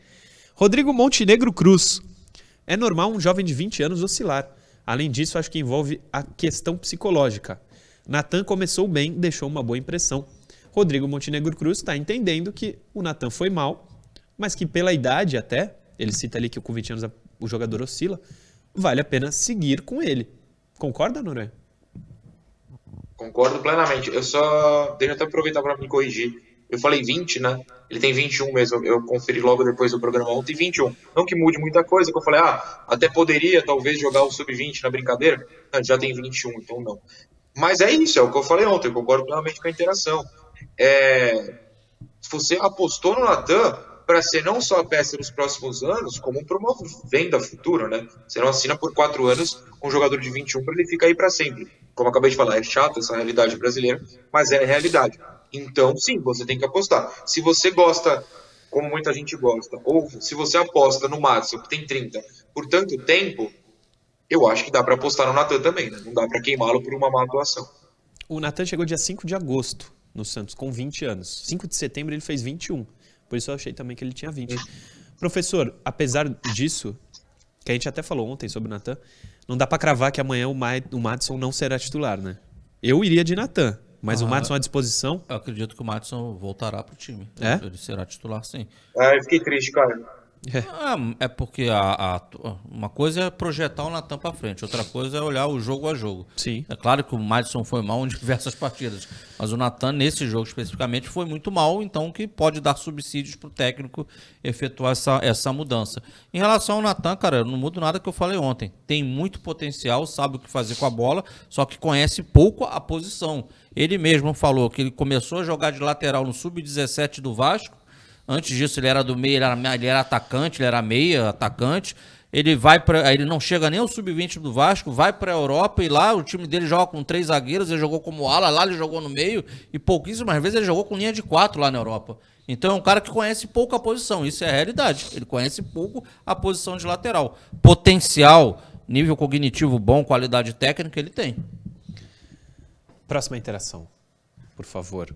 Rodrigo Montenegro Cruz. É normal um jovem de 20 anos oscilar. Além disso, acho que envolve a questão psicológica. Natan começou bem, deixou uma boa impressão. Rodrigo Montenegro Cruz está entendendo que o Natan foi mal, mas que pela idade até, ele cita ali que com 20 anos o jogador oscila, vale a pena seguir com ele. Concorda, Noronha? Concordo plenamente. Eu só. Deixa eu até aproveitar para me corrigir. Eu falei 20, né? Ele tem 21 mesmo. Eu conferi logo depois do programa ontem, 21. Não que mude muita coisa, que eu falei, ah, até poderia talvez jogar o sub-20 na brincadeira. Não, já tem 21, então não. Mas é isso, é o que eu falei ontem, eu concordo plenamente com a interação. É, você apostou no Natan para ser não só a peça dos próximos anos, como um venda futuro, né? Você não assina por quatro anos um jogador de 21 para ele ficar aí para sempre. Como acabei de falar, é chato essa realidade brasileira, mas é a realidade. Então, sim, você tem que apostar. Se você gosta, como muita gente gosta, ou se você aposta no Madison, que tem 30, por tanto tempo, eu acho que dá para apostar no Natan também, né? Não dá para queimá-lo por uma má atuação. O Natan chegou dia 5 de agosto no Santos, com 20 anos. 5 de setembro ele fez 21. Por isso eu achei também que ele tinha 20. Professor, apesar disso, que a gente até falou ontem sobre o Natan, não dá para cravar que amanhã o, o Madison não será titular, né? Eu iria de Natan. Mas ah, o Madison à disposição? Eu acredito que o Madison voltará para o time. É? Ele será titular, sim. Ah, eu fiquei triste, cara. É, é porque a, a, uma coisa é projetar o Natan para frente, outra coisa é olhar o jogo a jogo. Sim. É claro que o Madison foi mal em diversas partidas, mas o Natan, nesse jogo especificamente, foi muito mal, então que pode dar subsídios para o técnico efetuar essa, essa mudança. Em relação ao Natan, cara, eu não mudo nada que eu falei ontem. Tem muito potencial, sabe o que fazer com a bola, só que conhece pouco a posição. Ele mesmo falou que ele começou a jogar de lateral no sub-17 do Vasco Antes disso, ele era do meio, ele era, ele era atacante, ele era meia, atacante. Ele vai para, ele não chega nem ao sub-20 do Vasco, vai para a Europa e lá o time dele joga com três zagueiros, ele jogou como ala, lá ele jogou no meio e pouquíssimas vezes ele jogou com linha de quatro lá na Europa. Então é um cara que conhece pouco a posição, isso é a realidade. Ele conhece pouco a posição de lateral. Potencial, nível cognitivo bom, qualidade técnica ele tem. Próxima interação, por favor.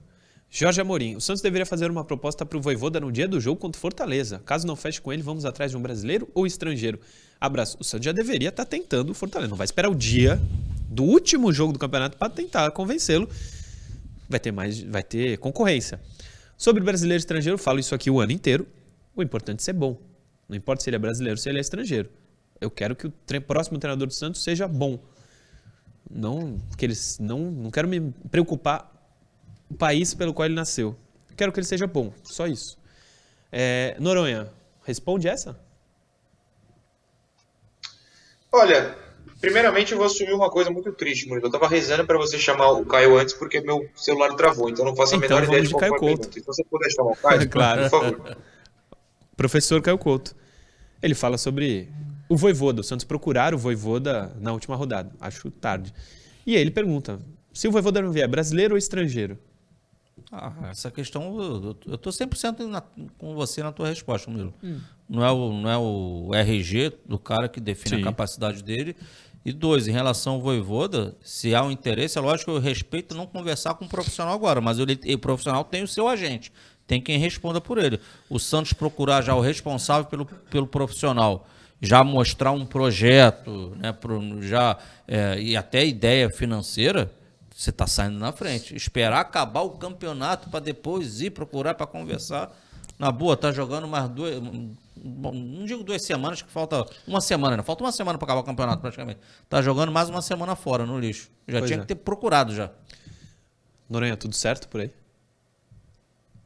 Jorge Amorim, o Santos deveria fazer uma proposta para o Voivoda no dia do jogo contra o Fortaleza. Caso não feche com ele, vamos atrás de um brasileiro ou estrangeiro. Abraço. O Santos já deveria estar tá tentando o Fortaleza. Não vai esperar o dia do último jogo do campeonato para tentar convencê-lo. Vai ter mais, vai ter concorrência. Sobre brasileiro e estrangeiro, falo isso aqui o ano inteiro. O importante é ser bom. Não importa se ele é brasileiro ou se ele é estrangeiro. Eu quero que o próximo treinador do Santos seja bom. Não, que eles não, não quero me preocupar o país pelo qual ele nasceu. Quero que ele seja bom, só isso. É, Noronha, responde essa? Olha, primeiramente eu vou assumir uma coisa muito triste, Murilo. Eu tava rezando para você chamar o Caio antes porque meu celular travou, então não faço a então, menor ideia de, qual Caio Couto. Se você puder chamar o Caio, claro. por favor. Professor Caio Couto. Ele fala sobre o Voivoda, o Santos procurar o Voivoda na última rodada. Acho tarde. E aí ele pergunta, se o Voivoda não vier, brasileiro ou estrangeiro? Ah, essa questão, eu estou 100% na, com você na tua resposta, Murilo. Hum. Não, é o, não é o RG do cara que define Sim. a capacidade dele. E dois, em relação ao Voivoda, se há um interesse, é lógico que eu respeito não conversar com o profissional agora, mas ele, o profissional tem o seu agente, tem quem responda por ele. O Santos procurar já o responsável pelo, pelo profissional, já mostrar um projeto, né, pro, já, é, e até ideia financeira, você está saindo na frente. Esperar acabar o campeonato para depois ir procurar para conversar. Na boa, tá jogando mais duas. Não digo duas semanas, que falta uma semana, né? Falta uma semana para acabar o campeonato praticamente. Tá jogando mais uma semana fora no lixo. Já pois tinha é. que ter procurado já. Noronha, tudo certo por aí?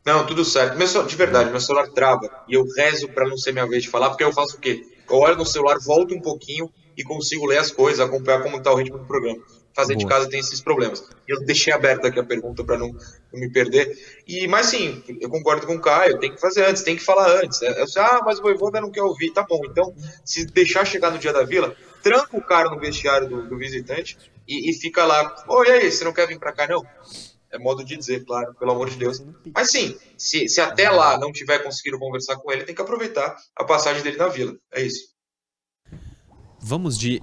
Não, tudo certo. Meu, de verdade, meu celular trava. E eu rezo para não ser minha vez de falar, porque eu faço o quê? Eu olho no celular, volto um pouquinho e consigo ler as coisas, acompanhar como está o ritmo do programa fazer Boa. de casa tem esses problemas. Eu deixei aberta aqui a pergunta para não, não, me perder. E mas sim, eu concordo com o Caio, tem que fazer antes, tem que falar antes. Eu sei, ah, mas o Voivoda não quer ouvir, tá bom. Então, se deixar chegar no dia da Vila, tranca o cara no vestiário do, do visitante e, e, fica lá. Oi, aí, você não quer vir para cá não? É modo de dizer, claro, pelo amor de Deus. Mas sim, se, se até lá não tiver conseguido conversar com ele, tem que aproveitar a passagem dele na Vila. É isso. Vamos de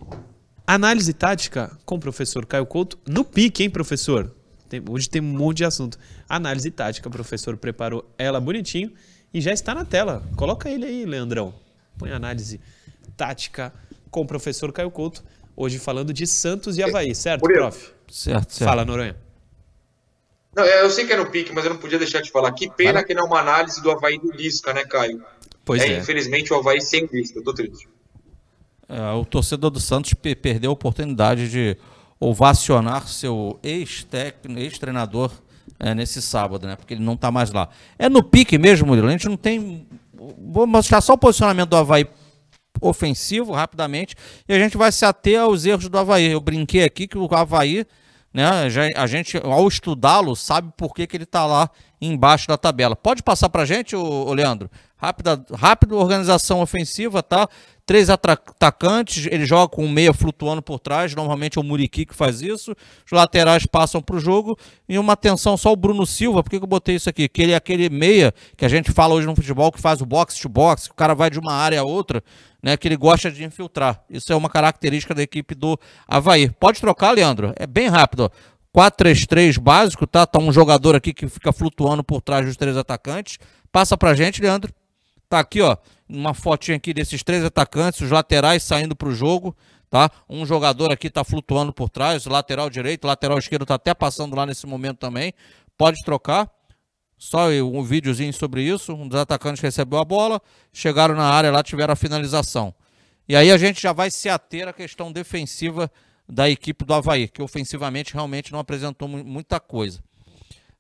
Análise tática com o professor Caio Couto no pique, hein, professor? Tem, hoje tem um monte de assunto. Análise tática, o professor preparou ela bonitinho e já está na tela. Coloca ele aí, Leandrão. Põe análise tática com o professor Caio Couto. Hoje falando de Santos e Havaí, certo, prof? Certo, certo. Fala, Noronha. Não, é, eu sei que é no pique, mas eu não podia deixar de falar. Que pena que não é uma análise do Havaí do Lisca, né, Caio? Pois é. é. Infelizmente o Havaí sem Lisca, eu tô triste. É, o torcedor do Santos perdeu a oportunidade de ovacionar seu ex-treinador é, nesse sábado, né? Porque ele não está mais lá. É no pique mesmo, Murilo. A gente não tem. Vou mostrar só o posicionamento do Havaí ofensivo rapidamente e a gente vai se ater aos erros do Havaí. Eu brinquei aqui que o Havaí, né, já, a gente, ao estudá-lo, sabe por que, que ele está lá embaixo da tabela. Pode passar para a gente, ô, Leandro? Rápida, rápida organização ofensiva, tá? Três atacantes, ele joga com um meia flutuando por trás, normalmente é o Muriqui que faz isso. Os laterais passam para o jogo e uma atenção só o Bruno Silva. Por que, que eu botei isso aqui? Que ele é aquele meia que a gente fala hoje no futebol que faz o box to box, que o cara vai de uma área a outra, né? Que ele gosta de infiltrar. Isso é uma característica da equipe do Havaí. Pode trocar, Leandro? É bem rápido. 4-3-3 básico, tá? Tá um jogador aqui que fica flutuando por trás dos três atacantes. Passa pra gente, Leandro. Tá aqui, ó uma fotinha aqui desses três atacantes, os laterais saindo para o jogo, tá? Um jogador aqui está flutuando por trás, lateral direito, lateral esquerdo está até passando lá nesse momento também. Pode trocar. Só um videozinho sobre isso. Um dos atacantes recebeu a bola, chegaram na área lá, tiveram a finalização. E aí a gente já vai se ater à questão defensiva da equipe do Havaí, que ofensivamente realmente não apresentou muita coisa.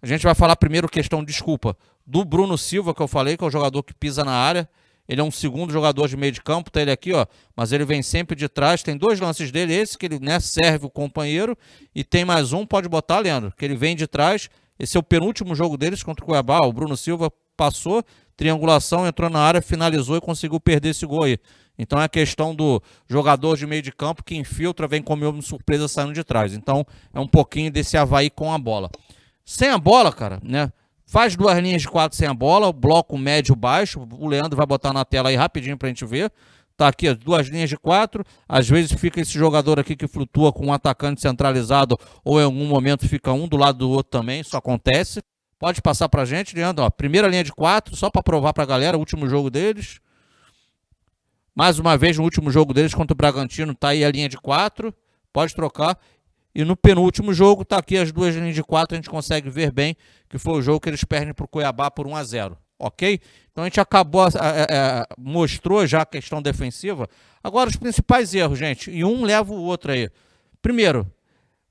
A gente vai falar primeiro questão, desculpa, do Bruno Silva, que eu falei, que é o jogador que pisa na área. Ele é um segundo jogador de meio de campo, tá ele aqui, ó. Mas ele vem sempre de trás. Tem dois lances dele, esse que ele né, serve o companheiro. E tem mais um, pode botar, Leandro, que ele vem de trás. Esse é o penúltimo jogo deles contra o Cuiabá. O Bruno Silva passou, triangulação, entrou na área, finalizou e conseguiu perder esse gol aí. Então é a questão do jogador de meio de campo que infiltra, vem como uma surpresa saindo de trás. Então é um pouquinho desse Havaí com a bola. Sem a bola, cara, né? Faz duas linhas de quatro sem a bola, bloco médio baixo. O Leandro vai botar na tela aí rapidinho para a gente ver. Tá aqui, duas linhas de quatro. Às vezes fica esse jogador aqui que flutua com um atacante centralizado, ou em algum momento fica um do lado do outro também. Isso acontece. Pode passar para gente, Leandro. Ó, primeira linha de quatro, só para provar para a galera, último jogo deles. Mais uma vez, no último jogo deles contra o Bragantino, tá aí a linha de quatro. Pode trocar. E no penúltimo jogo, tá aqui as duas linhas de quatro, a gente consegue ver bem que foi o jogo que eles perdem para o Cuiabá por 1 a 0 ok? Então a gente acabou, é, é, mostrou já a questão defensiva. Agora os principais erros, gente, e um leva o outro aí. Primeiro,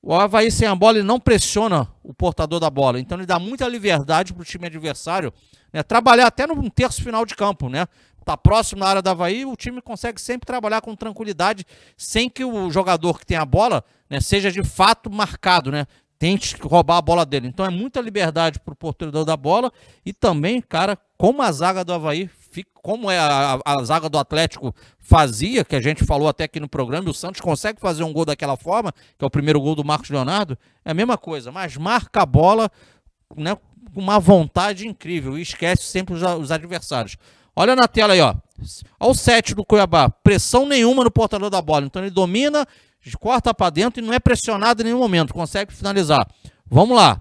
o Havaí sem a bola ele não pressiona o portador da bola, então ele dá muita liberdade para o time adversário né, trabalhar até no terço final de campo, né? Tá próximo da área da Havaí, o time consegue sempre trabalhar com tranquilidade, sem que o jogador que tem a bola né, seja de fato marcado, né? Tente roubar a bola dele. Então é muita liberdade para o portador da bola e também, cara, como a zaga do Havaí, como é a, a, zaga do Atlético fazia, que a gente falou até aqui no programa, e o Santos consegue fazer um gol daquela forma, que é o primeiro gol do Marcos Leonardo, é a mesma coisa, mas marca a bola né, com uma vontade incrível e esquece sempre os, os adversários. Olha na tela aí, ó. Olha o 7 do Cuiabá. Pressão nenhuma no portador da bola. Então ele domina, corta para dentro e não é pressionado em nenhum momento. Consegue finalizar. Vamos lá.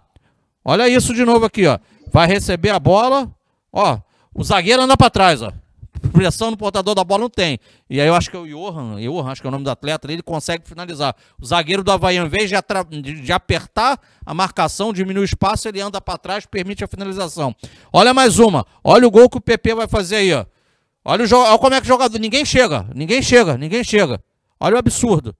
Olha isso de novo aqui, ó. Vai receber a bola. Ó, o zagueiro anda para trás, ó pressão no portador da bola não tem. E aí eu acho que é o Johan, Johan, acho que é o nome do atleta, ele consegue finalizar. O zagueiro do Havaí, ao invés de, de, apertar a marcação, diminuir o espaço, ele anda para trás, permite a finalização. Olha mais uma. Olha o gol que o PP vai fazer aí, ó. Olha, o olha como é que o jogador. Ninguém chega, ninguém chega, ninguém chega. Olha o absurdo.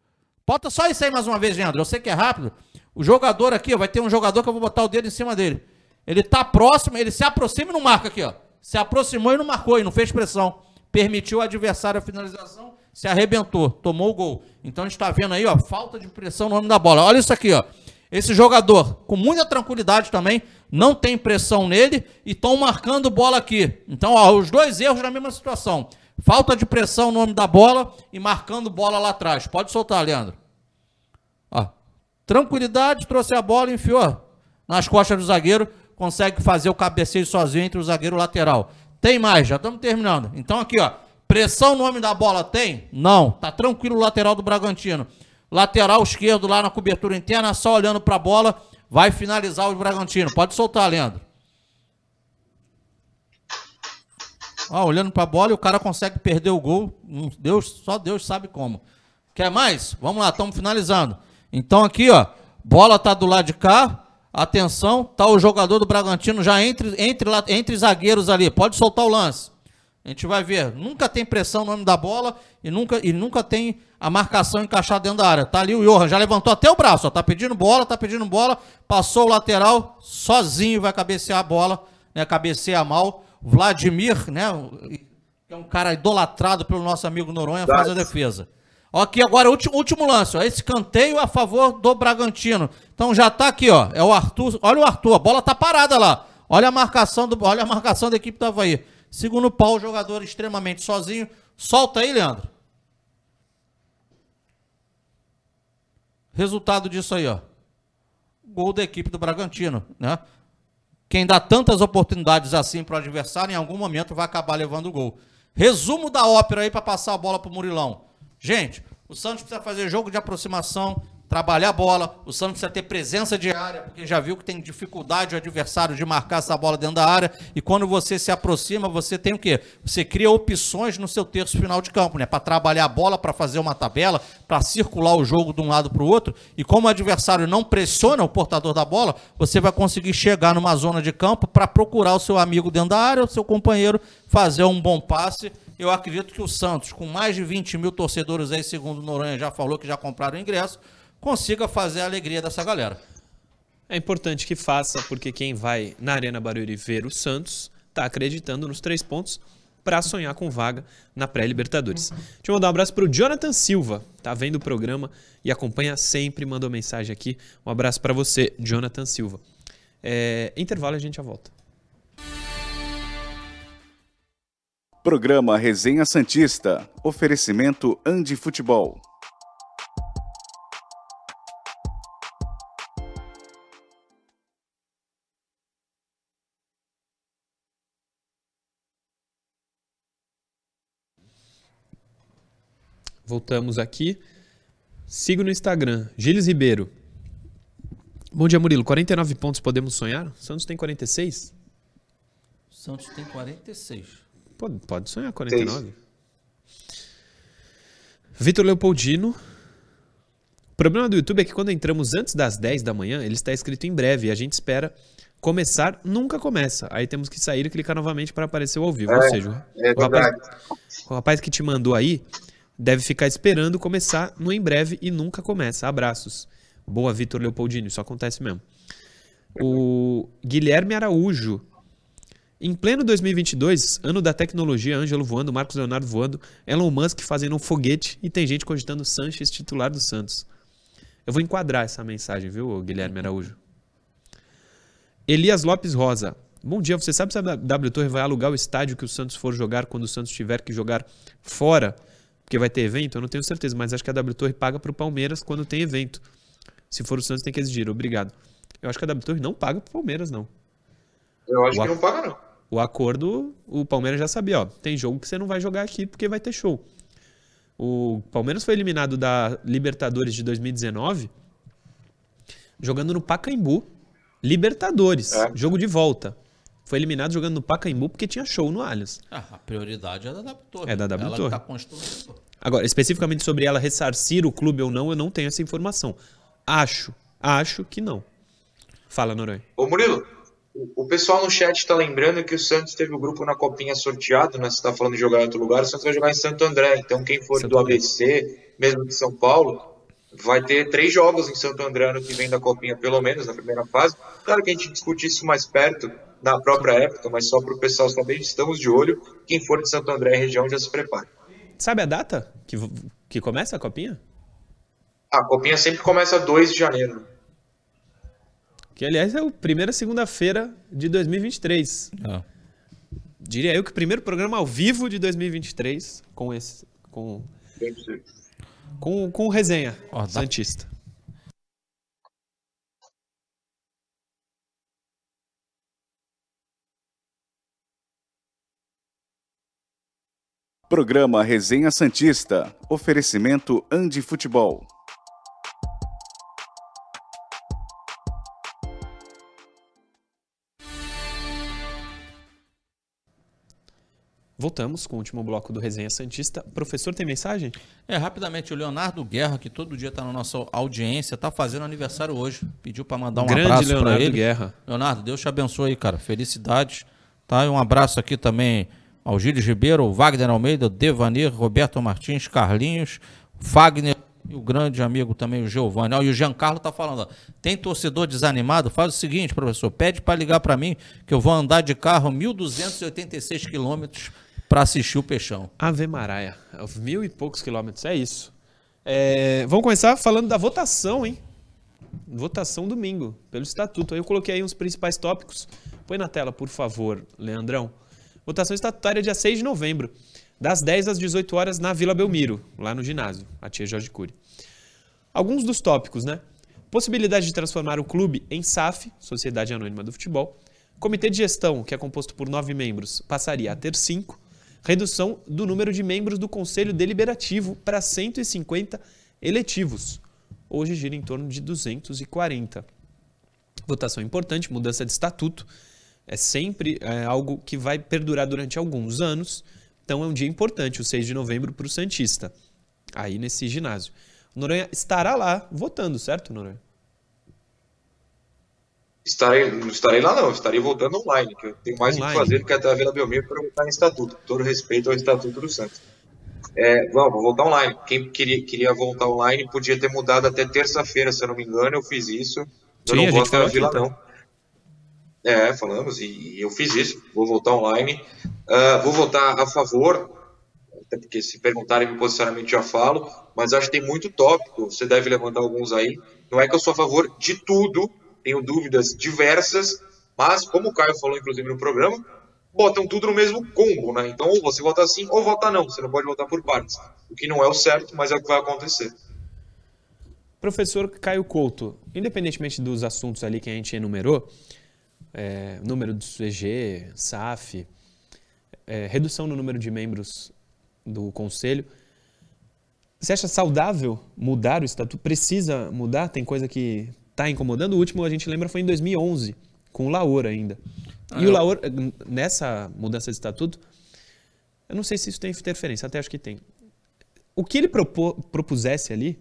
Bota só isso aí mais uma vez, Leandro. Eu sei que é rápido. O jogador aqui, ó, vai ter um jogador que eu vou botar o dedo em cima dele. Ele tá próximo, ele se aproxima e não marca aqui, ó se aproximou e não marcou, e não fez pressão. Permitiu o adversário a finalização, se arrebentou, tomou o gol. Então a gente está vendo aí, ó, falta de pressão no nome da bola. Olha isso aqui, ó. Esse jogador, com muita tranquilidade também, não tem pressão nele e estão marcando bola aqui. Então, ó, os dois erros na mesma situação. Falta de pressão no nome da bola e marcando bola lá atrás. Pode soltar, Leandro. Ó, tranquilidade, trouxe a bola, enfiou nas costas do zagueiro consegue fazer o cabeceio sozinho entre o zagueiro lateral. Tem mais, já estamos terminando. Então aqui, ó, pressão no homem da bola tem? Não, tá tranquilo o lateral do Bragantino. Lateral esquerdo lá na cobertura interna, só olhando para a bola, vai finalizar o Bragantino. Pode soltar, Leandro. Ó, olhando para a bola e o cara consegue perder o gol. Deus, só Deus sabe como. Quer mais? Vamos lá, estamos finalizando. Então aqui, ó, bola tá do lado de cá, Atenção, tá o jogador do Bragantino já entre, entre, entre zagueiros ali. Pode soltar o lance. A gente vai ver. Nunca tem pressão no nome da bola e nunca, e nunca tem a marcação encaixada dentro da área. Tá ali o Johan, já levantou até o braço, ó, tá pedindo bola, tá pedindo bola, passou o lateral, sozinho vai cabecear a bola, né? Cabeceia mal. Vladimir, né? Que é um cara idolatrado pelo nosso amigo Noronha, faz a defesa. Aqui agora, último, último lance, ó. Esse canteio a favor do Bragantino. Então já tá aqui, ó. É o Arthur. Olha o Arthur, a bola tá parada lá. Olha a marcação do, olha a marcação da equipe do Havaí. Segundo pau, o jogador extremamente sozinho. Solta aí, Leandro. Resultado disso aí, ó. Gol da equipe do Bragantino, né? Quem dá tantas oportunidades assim para o adversário, em algum momento vai acabar levando o gol. Resumo da ópera aí para passar a bola pro Murilão. Gente, o Santos precisa fazer jogo de aproximação, trabalhar a bola. O Santos precisa ter presença de área, porque já viu que tem dificuldade o adversário de marcar essa bola dentro da área. E quando você se aproxima, você tem o quê? Você cria opções no seu terço final de campo, né? Para trabalhar a bola, para fazer uma tabela, para circular o jogo de um lado para o outro. E como o adversário não pressiona o portador da bola, você vai conseguir chegar numa zona de campo para procurar o seu amigo dentro da área, o seu companheiro, fazer um bom passe. Eu acredito que o Santos, com mais de 20 mil torcedores aí, segundo o Noronha já falou que já compraram ingresso, consiga fazer a alegria dessa galera. É importante que faça, porque quem vai na Arena Barueri ver o Santos está acreditando nos três pontos para sonhar com vaga na pré-Libertadores. Deixa eu mandar um abraço para o Jonathan Silva, tá vendo o programa e acompanha sempre, mandou mensagem aqui. Um abraço para você, Jonathan Silva. É, intervalo a gente já volta. Programa Resenha Santista. Oferecimento Andi Futebol. Voltamos aqui. Siga no Instagram, Gilles Ribeiro. Bom dia, Murilo. 49 pontos podemos sonhar? Santos tem 46? Santos tem 46. Pode, pode sonhar 49. Vitor Leopoldino. O problema do YouTube é que quando entramos antes das 10 da manhã, ele está escrito em breve e a gente espera começar, nunca começa. Aí temos que sair e clicar novamente para aparecer o ao vivo. É, Ou seja, é o, rapaz, o rapaz que te mandou aí deve ficar esperando começar no em breve e nunca começa. Abraços. Boa, Vitor Leopoldino, isso acontece mesmo. O Guilherme Araújo. Em pleno 2022, ano da tecnologia, Ângelo voando, Marcos Leonardo voando, Elon Musk fazendo um foguete e tem gente cogitando Sanches titular do Santos. Eu vou enquadrar essa mensagem, viu, Guilherme Araújo? Elias Lopes Rosa. Bom dia, você sabe se a W Torre vai alugar o estádio que o Santos for jogar quando o Santos tiver que jogar fora? Porque vai ter evento? Eu não tenho certeza, mas acho que a W Torre paga para o Palmeiras quando tem evento. Se for o Santos, tem que exigir. Obrigado. Eu acho que a W Torre não paga para o Palmeiras, não. Eu acho O que a- não paga, não. O acordo, o Palmeiras já sabia, ó. Tem jogo que você não vai jogar aqui porque vai ter show. O Palmeiras foi eliminado da Libertadores de 2019 jogando no Pacaembu. Libertadores, É. jogo de volta. Foi eliminado jogando no Pacaembu porque tinha show no Allianz. Ah, a prioridade é da W Torre. É da W Ela Torre. Tá construindo. Agora, especificamente sobre ela ressarcir o clube ou não, eu não tenho essa informação. Acho, acho que não. Fala, Noronha. Ô Murilo, o o pessoal no chat tá lembrando que o Santos teve o grupo na copinha sorteado, né? Você tá falando de jogar em outro lugar, o Santos vai jogar em Santo André. Então quem for Santo do. ABC, mesmo de São Paulo, vai ter três jogos em Santo André no que vem da copinha, pelo menos, na primeira fase. Claro que a gente discute isso mais perto, na própria época, mas só pro pessoal saber, estamos de olho. Quem for de Santo André e região já se prepare. Sabe a data que, que começa a copinha? A copinha sempre começa 2 de janeiro. Que, aliás, é a primeira segunda-feira de 2023. É. Diria eu que o primeiro programa ao vivo de 2023 com esse com com, com resenha Ó, dá- Santista. Programa Resenha Santista. Oferecimento Andi Futebol. Voltamos com o último bloco do Resenha Santista. Professor, tem mensagem? É, rapidamente, o Leonardo Guerra, que todo dia tá na nossa audiência, tá fazendo aniversário hoje. Pediu para mandar um Grande abraço para ele. Guerra. Leonardo, Deus te abençoe aí, cara. Felicidades. Tá? E um abraço aqui também Algíris Ribeiro, Wagner Almeida, Devanir, Roberto Martins, Carlinhos, Fagner e o grande amigo também, o Giovanni. Ó, e o Giancarlo tá falando, ó, tem torcedor desanimado? Faz o seguinte, professor, pede para ligar para mim que eu vou andar de carro 1.286 quilômetros para assistir o Peixão. Ave Maraia, mil e poucos quilômetros, é isso. É, vamos começar falando da votação, hein? Votação domingo, pelo estatuto. Eu coloquei aí os principais tópicos. Põe na tela, por favor, Leandrão. Votação estatutária dia 6 de novembro, das 10 às 18 horas na Vila Belmiro, lá no ginásio, a tia Jorge Cury. Alguns dos tópicos, né? Possibilidade de transformar o clube em SAF, Sociedade Anônima do Futebol. Comitê de gestão, que é composto por nove membros, passaria a ter cinco. Redução do número de membros do Conselho Deliberativo para 150 eletivos. Hoje gira em torno de 240. Votação importante, mudança de estatuto é sempre é, algo que vai perdurar durante alguns anos. Então é um dia importante, o 6 de novembro, para o Santista, aí nesse ginásio. O Noronha estará lá votando, certo, Noronha? Estarei, não estarei lá não, estarei votando online, que eu tenho mais o que fazer do que até a Vila Belmiro para votar em estatuto. Todo respeito ao estatuto do Santos. É, vamos, vou voltar online. Quem queria, queria voltar online podia ter mudado até terça-feira, se eu não me engano, eu fiz isso. Eu Sim, não voto na Vila, não. É, falamos, e, eu fiz isso, vou votar online. Uh, vou votar a favor, até porque se perguntarem meu posicionamento já falo, mas acho que tem muito tópico, você deve levantar alguns aí. Não é que eu sou a favor de tudo, tenho dúvidas diversas, mas como o Caio falou, inclusive, no programa, botam tudo no mesmo combo, né? Então, ou você vota sim ou vota não, você não pode votar por partes. O que não é o certo, mas é o que vai acontecer. Professor Caio Couto, independentemente dos assuntos ali que a gente enumerou, é, número do CG, SAF, é, redução no número de membros do conselho. Você acha saudável mudar o estatuto? Precisa mudar? Tem coisa que está incomodando? O último, a gente lembra, foi em 2011, com o Laor ainda. Ah, e eu... o Laor, nessa mudança de estatuto, eu não sei se isso tem interferência, até acho que tem. O que ele propusesse ali,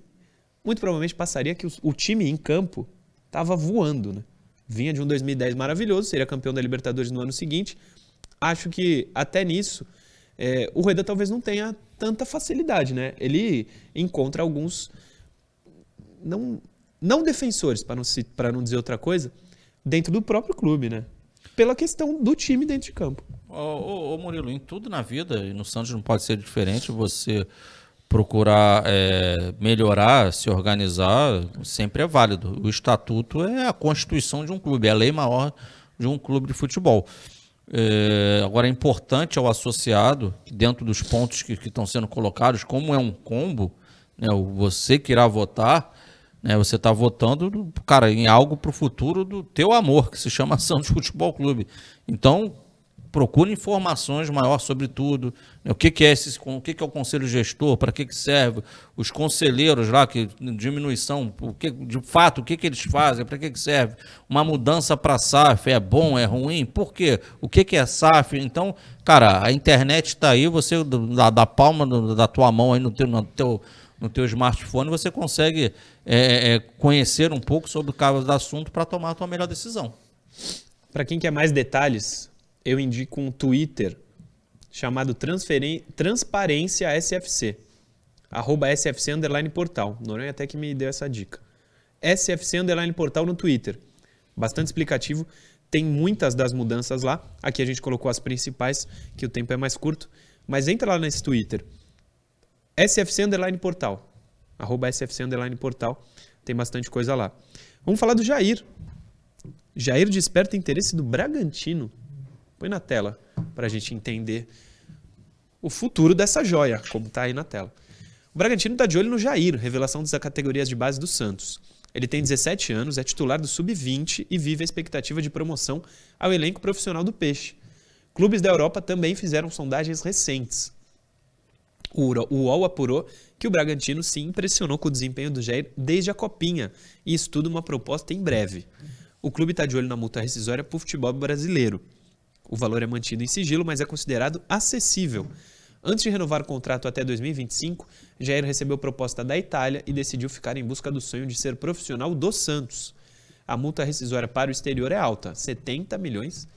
muito provavelmente passaria que o, o time em campo estava voando, né? vinha de um 2010 maravilhoso, seria campeão da Libertadores no ano seguinte. Acho que até nisso é, o Rueda talvez não tenha tanta facilidade, né? Ele encontra alguns não, não defensores, para não, para não dizer outra coisa, dentro do próprio clube, né? Pela questão do time dentro de campo. Ô, ô, ô Murilo, em tudo na vida, e no Santos não pode ser diferente, você procurar é, melhorar, se organizar, sempre é válido. O estatuto é a constituição de um clube, é a lei maior de um clube de futebol. É, agora é importante ao associado, dentro dos pontos que, que estão sendo colocados, como é um combo, né, você que irá votar, né, você está votando, cara, em algo para o futuro do teu amor, que se chama Santos Futebol Clube. Então, procure informações maior sobre tudo. Né? O que, que é esse, o que, que é o conselho gestor, para que, que serve, os conselheiros lá, que diminuição, o que, de fato, o que, que eles fazem, para que, que serve. Uma mudança para SAF é bom, é ruim? Por quê? O que, que é SAF? Então, cara, a internet está aí, você, da, da palma da tua mão aí no teu, no teu, no teu smartphone, você consegue é, é, conhecer um pouco sobre o caso do assunto para tomar a tua melhor decisão. Para quem quer mais detalhes, eu indico um Twitter chamado Transparência SFC. Arroba SFC Underline Portal. Noronha até que me deu essa dica. SFC Underline Portal no Twitter. Bastante explicativo. Tem muitas das mudanças lá. Aqui a gente colocou as principais, que o tempo é mais curto. Mas entra lá nesse Twitter. SFC Underline Portal. Arroba SFC Underline Portal. Tem bastante coisa lá. Vamos falar do Jair. Jair desperta interesse do Bragantino Põe na tela para a gente entender o futuro dessa joia, como está aí na tela. O Bragantino está de olho no Jair, revelação das categorias de base do Santos. Ele tem 17 anos, é titular do Sub-20 e vive a expectativa de promoção ao elenco profissional do Peixe. Clubes da Europa também fizeram sondagens recentes. O UOL apurou que o Bragantino se impressionou com o desempenho do Jair desde a Copinha e estuda uma proposta em breve. O clube está de olho na multa rescisória para o futebol brasileiro. O valor é mantido em sigilo, mas é considerado acessível. Antes de renovar o contrato até 2025, Jair recebeu proposta da Itália e decidiu ficar em busca do sonho de ser profissional do Santos. A multa rescisória para o exterior é alta, 70 milhões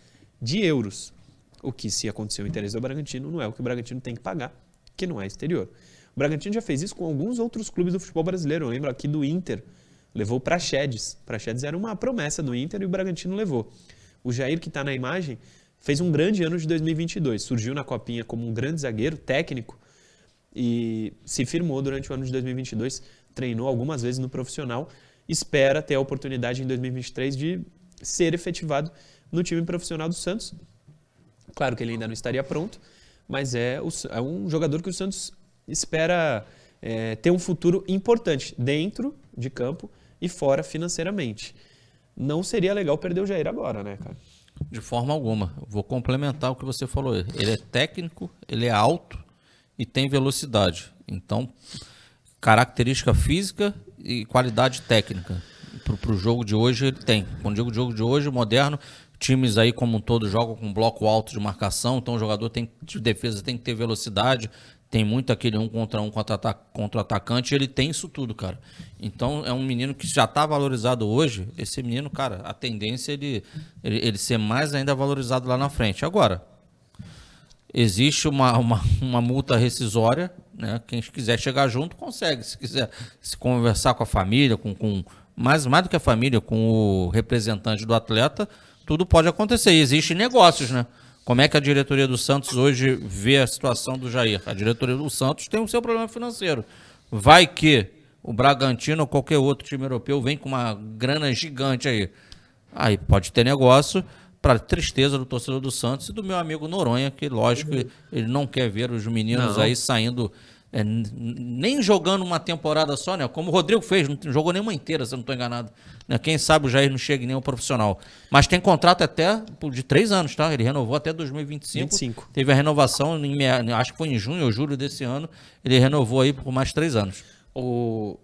de euros. O que, se acontecer o interesse do Bragantino, não é o que o Bragantino tem que pagar, que não é exterior. O Bragantino já fez isso com alguns outros clubes do futebol brasileiro. Eu lembro aqui do Inter, levou o Praxedes. Praxedes era uma promessa do Inter e o Bragantino levou. O Jair, que está na imagem, fez um grande ano de 2022. Surgiu na Copinha como um grande zagueiro, técnico, e se firmou durante o ano de 2022. Treinou algumas vezes no profissional. Espera ter a oportunidade em 2023 de ser efetivado no time profissional do Santos. Claro que ele ainda não estaria pronto, mas é, o, é um jogador que o Santos espera é, ter um futuro importante dentro de campo e fora financeiramente. Não seria legal perder o Jair agora, né, cara? De forma alguma. Vou complementar o que você falou. Ele é técnico, ele é alto e tem velocidade. Então, característica física e qualidade técnica. Para o jogo de hoje, ele tem. Quando digo jogo de hoje, moderno, times aí como um todo jogam com bloco alto de marcação, então o jogador tem, de defesa tem que ter velocidade, tem muito aquele um contra um contra, contra o atacante, ele tem isso tudo, cara. Então é um menino que já está valorizado hoje. Esse menino, cara, a tendência é ele, ele, ele ser mais ainda valorizado lá na frente. Agora, existe uma, uma, uma multa rescisória, né? Quem quiser chegar junto consegue. Se quiser se conversar com a família, com, com mais, mais do que a família, com o representante do atleta, tudo pode acontecer. E existem negócios, né? Como é que a diretoria do Santos hoje vê a situação do Jair? A diretoria do Santos tem o seu problema financeiro. Vai que o Bragantino ou qualquer outro time europeu vem com uma grana gigante aí. Aí pode ter negócio para tristeza do torcedor do Santos e do meu amigo Noronha, que lógico ele não quer ver os meninos não. aí saindo é, nem jogando uma temporada só, né? Como o Rodrigo fez, não jogou nenhuma inteira, se eu não estou enganado. Né? Quem sabe o Jair não chega nem um profissional. Mas tem contrato até de três anos, tá? Ele renovou até 2025. 25. Teve a renovação, em, acho que foi em junho ou julho desse ano. Ele renovou aí por mais três anos. O,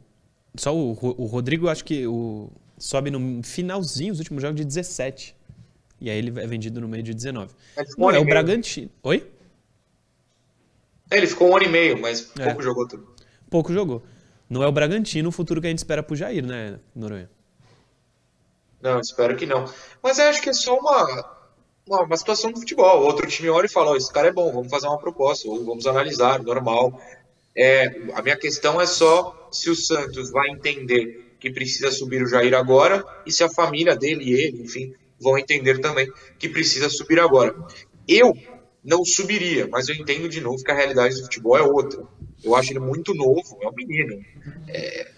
só o, o Rodrigo, acho que o, sobe no finalzinho, os últimos jogos de 17. E aí ele é vendido no meio de 19. É, não, é o Bragantino. Oi? É, ele ficou um ano e meio, mas é. pouco jogou tudo. Pouco jogou. Não é o Bragantino o futuro que a gente espera pro Jair, né, Noronha? Não, espero que não. Mas eu acho que é só uma, uma, uma situação do futebol. Outro time olha e fala: oh, esse cara é bom, vamos fazer uma proposta, ou vamos analisar, normal. É, a minha questão é só se o Santos vai entender que precisa subir o Jair agora e se a família dele e ele, enfim, vão entender também que precisa subir agora. Eu não subiria, mas eu entendo de novo que a realidade do futebol é outra. Eu acho ele muito novo, é um menino. É,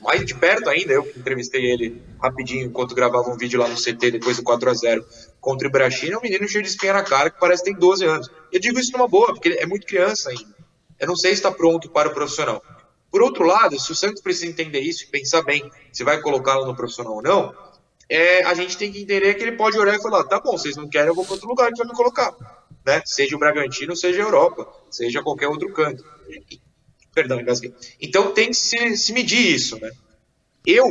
mais de perto ainda, eu entrevistei ele rapidinho enquanto gravava um vídeo lá no CT depois do 4 a 0 contra o Ibrachim, é um menino cheio de espinha na cara que parece que tem 12 anos. Eu digo isso numa boa, porque ele é muito criança ainda. Eu não sei se está pronto para o profissional. Por outro lado, se o Santos precisa entender isso e pensar bem se vai colocá-lo no profissional ou não, é, a gente tem que entender que ele pode olhar e falar: tá bom, vocês não querem, eu vou para outro lugar que vai me colocar né? Seja o Bragantino, seja a Europa, seja qualquer outro canto. Perdão, engasguei. Então tem que se, se medir isso, né? Eu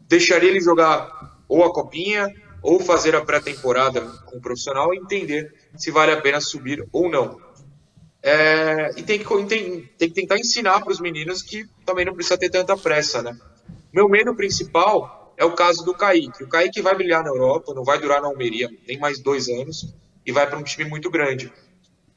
deixaria ele jogar ou a copinha ou fazer a pré-temporada com o profissional e entender se vale a pena subir ou não. É, e tem que, tem, tem que tentar ensinar para os meninos que também não precisa ter tanta pressa, né? Meu medo principal é o caso do Kaique. O Kaique vai brilhar na Europa, não vai durar na Almeria, tem mais dois anos e vai para um time muito grande.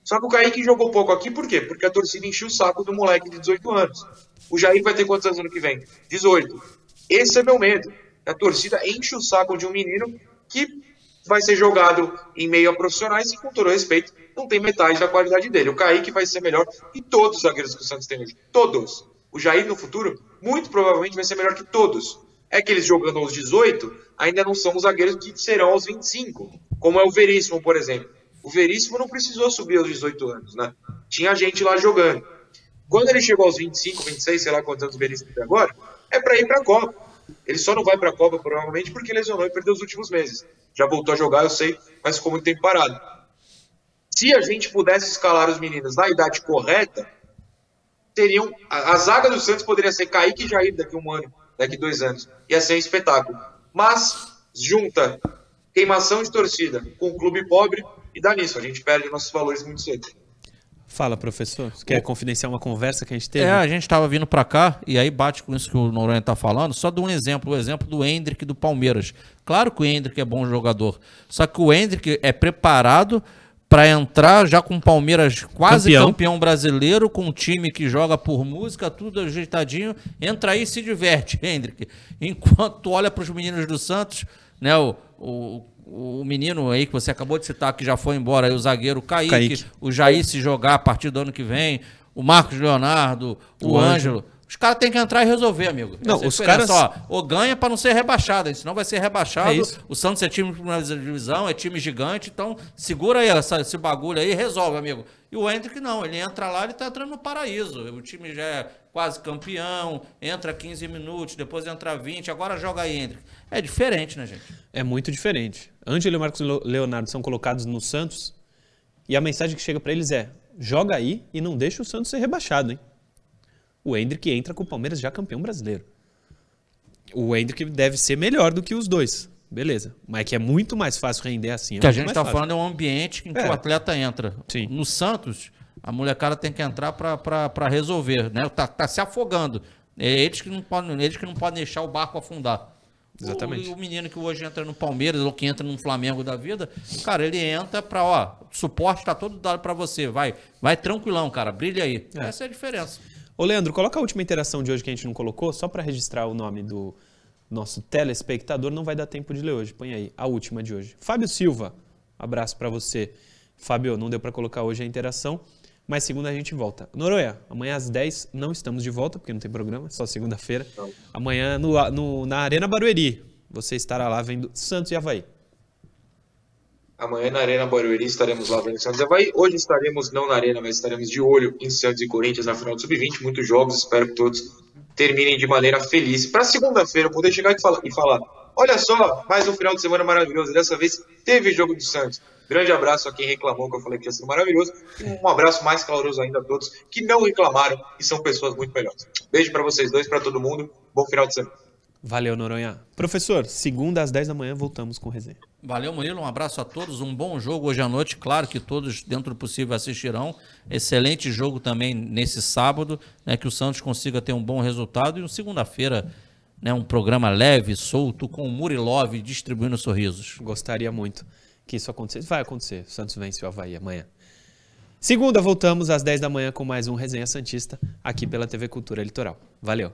Só que o Kaique jogou pouco aqui, por quê? Porque a torcida encheu o saco do moleque de 18 anos. O Jair vai ter quantos anos ano que vem? 18. Esse é meu medo. A torcida enche o saco de um menino que vai ser jogado em meio a profissionais e, com todo respeito, não tem metade da qualidade dele. O Kaique vai ser melhor que todos os zagueiros que o Santos tem hoje. Todos. O Jair, no futuro, muito provavelmente vai ser melhor que todos. É que eles jogando aos 18 ainda não são os zagueiros que serão aos 25 como é o Veríssimo, por exemplo. O Veríssimo não precisou subir aos 18 anos, né? Tinha gente lá jogando. Quando ele chegou aos 25, 26, sei lá quantos anos o Veríssimo tem agora, é para ir para a Copa. Ele só não vai para a Copa provavelmente porque lesionou e perdeu os últimos meses. Já voltou a jogar, eu sei, mas ficou muito tempo parado. Se a gente pudesse escalar os meninos na idade correta, teriam a, a zaga do Santos poderia ser Kaique e Jair daqui um ano, daqui dois anos. Ia ser um espetáculo. Mas junta queimação de torcida com o clube pobre e dá nisso, a gente perde nossos valores muito cedo. Fala, professor. Você quer confidenciar uma conversa que a gente teve? É, a gente estava vindo para cá e aí bate com isso que o Noronha está falando. Só de um exemplo, o exemplo do Hendrick do Palmeiras. Claro que o Hendrick é bom jogador, só que o Hendrick é preparado para entrar já com o Palmeiras quase Campeão. campeão. brasileiro, com um time que joga por música, tudo ajeitadinho. Entra aí e se diverte, Hendrick. Enquanto olha para os meninos do Santos, né? O, o, o menino aí que você acabou de citar, que já foi embora, aí, o zagueiro Kaique, Kaique. o Jair se jogar a partir do ano que vem, o Marcos Leonardo, o, O Ângelo. Os caras têm que entrar e resolver, amigo. Não, Essa é os caras- ó, ou ganha para não ser rebaixado, senão vai ser rebaixado. É. O Santos é time de primeira divisão, é time gigante, então segura aí essa- esse bagulho aí e resolve, amigo. E o Hendrick não, ele entra lá, ele tá entrando no paraíso. O time já é quase campeão, entra 15 minutos, depois entra 20, agora joga aí, Hendrick. É diferente, né, gente? É muito diferente. Ângelo e Marcos Leo- Leonardo são colocados no Santos e a mensagem que chega pra eles é: joga aí e não deixa o Santos ser rebaixado, hein? O Hendrick entra com o Palmeiras já campeão brasileiro. O Hendrick deve ser melhor do que os dois. Beleza. Mas é que é muito mais fácil render assim. é O que a gente tá fácil. falando é um ambiente em que É. o atleta entra. Sim. No Santos, a molecada tem que entrar pra resolver, né? Tá, tá se afogando. É eles que não podem, eles que não podem deixar o barco afundar. Exatamente. O, o menino que hoje entra no Palmeiras ou que entra no Flamengo da vida, cara, ele entra pra, ó, suporte tá todo dado pra você. Vai, vai tranquilão, cara, brilha aí. Essa é a diferença. Ô, Leandro, coloca a última interação de hoje que a gente não colocou, só pra registrar o nome do nosso telespectador. Não vai dar tempo de ler hoje. Põe aí, a última de hoje. Fábio Silva, abraço pra você. Fábio, não deu pra colocar hoje a interação, mas segunda a gente volta. Noronha, amanhã às 10 não estamos de volta, porque não tem programa, só segunda-feira. Amanhã no, no- na Arena Barueri, você estará lá vendo Santos e Havaí. Amanhã na Arena Barueri estaremos lá vendo Santos e Havaí. Hoje estaremos não na Arena, mas estaremos de olho em Santos e Corinthians na final do Sub-20. Muitos jogos, espero que todos terminem de maneira feliz. Para segunda-feira eu poder chegar e falar, e falar: olha só, mais um final de semana maravilhoso. Dessa vez teve jogo do Santos. Grande abraço a quem reclamou que eu falei que ia ser maravilhoso. E um abraço mais caloroso ainda a todos que não reclamaram e são pessoas muito melhores. Beijo para vocês dois, para todo mundo. Bom final de semana. Valeu, Noronha. Professor, segunda às 10 da manhã voltamos com resenha. Valeu, Murilo. Um abraço a todos. Um bom jogo hoje à noite. Claro que todos, dentro do possível, assistirão. Excelente jogo também nesse sábado, né? Que o Santos consiga ter um bom resultado. E um segunda-feira, né? Um programa leve, solto, com o Murilov distribuindo sorrisos. Gostaria muito que isso acontecesse. Vai acontecer. O Santos vence o Havaí amanhã. Segunda, voltamos às 10 da manhã com mais um Resenha Santista aqui pela TV Cultura Litoral. Valeu.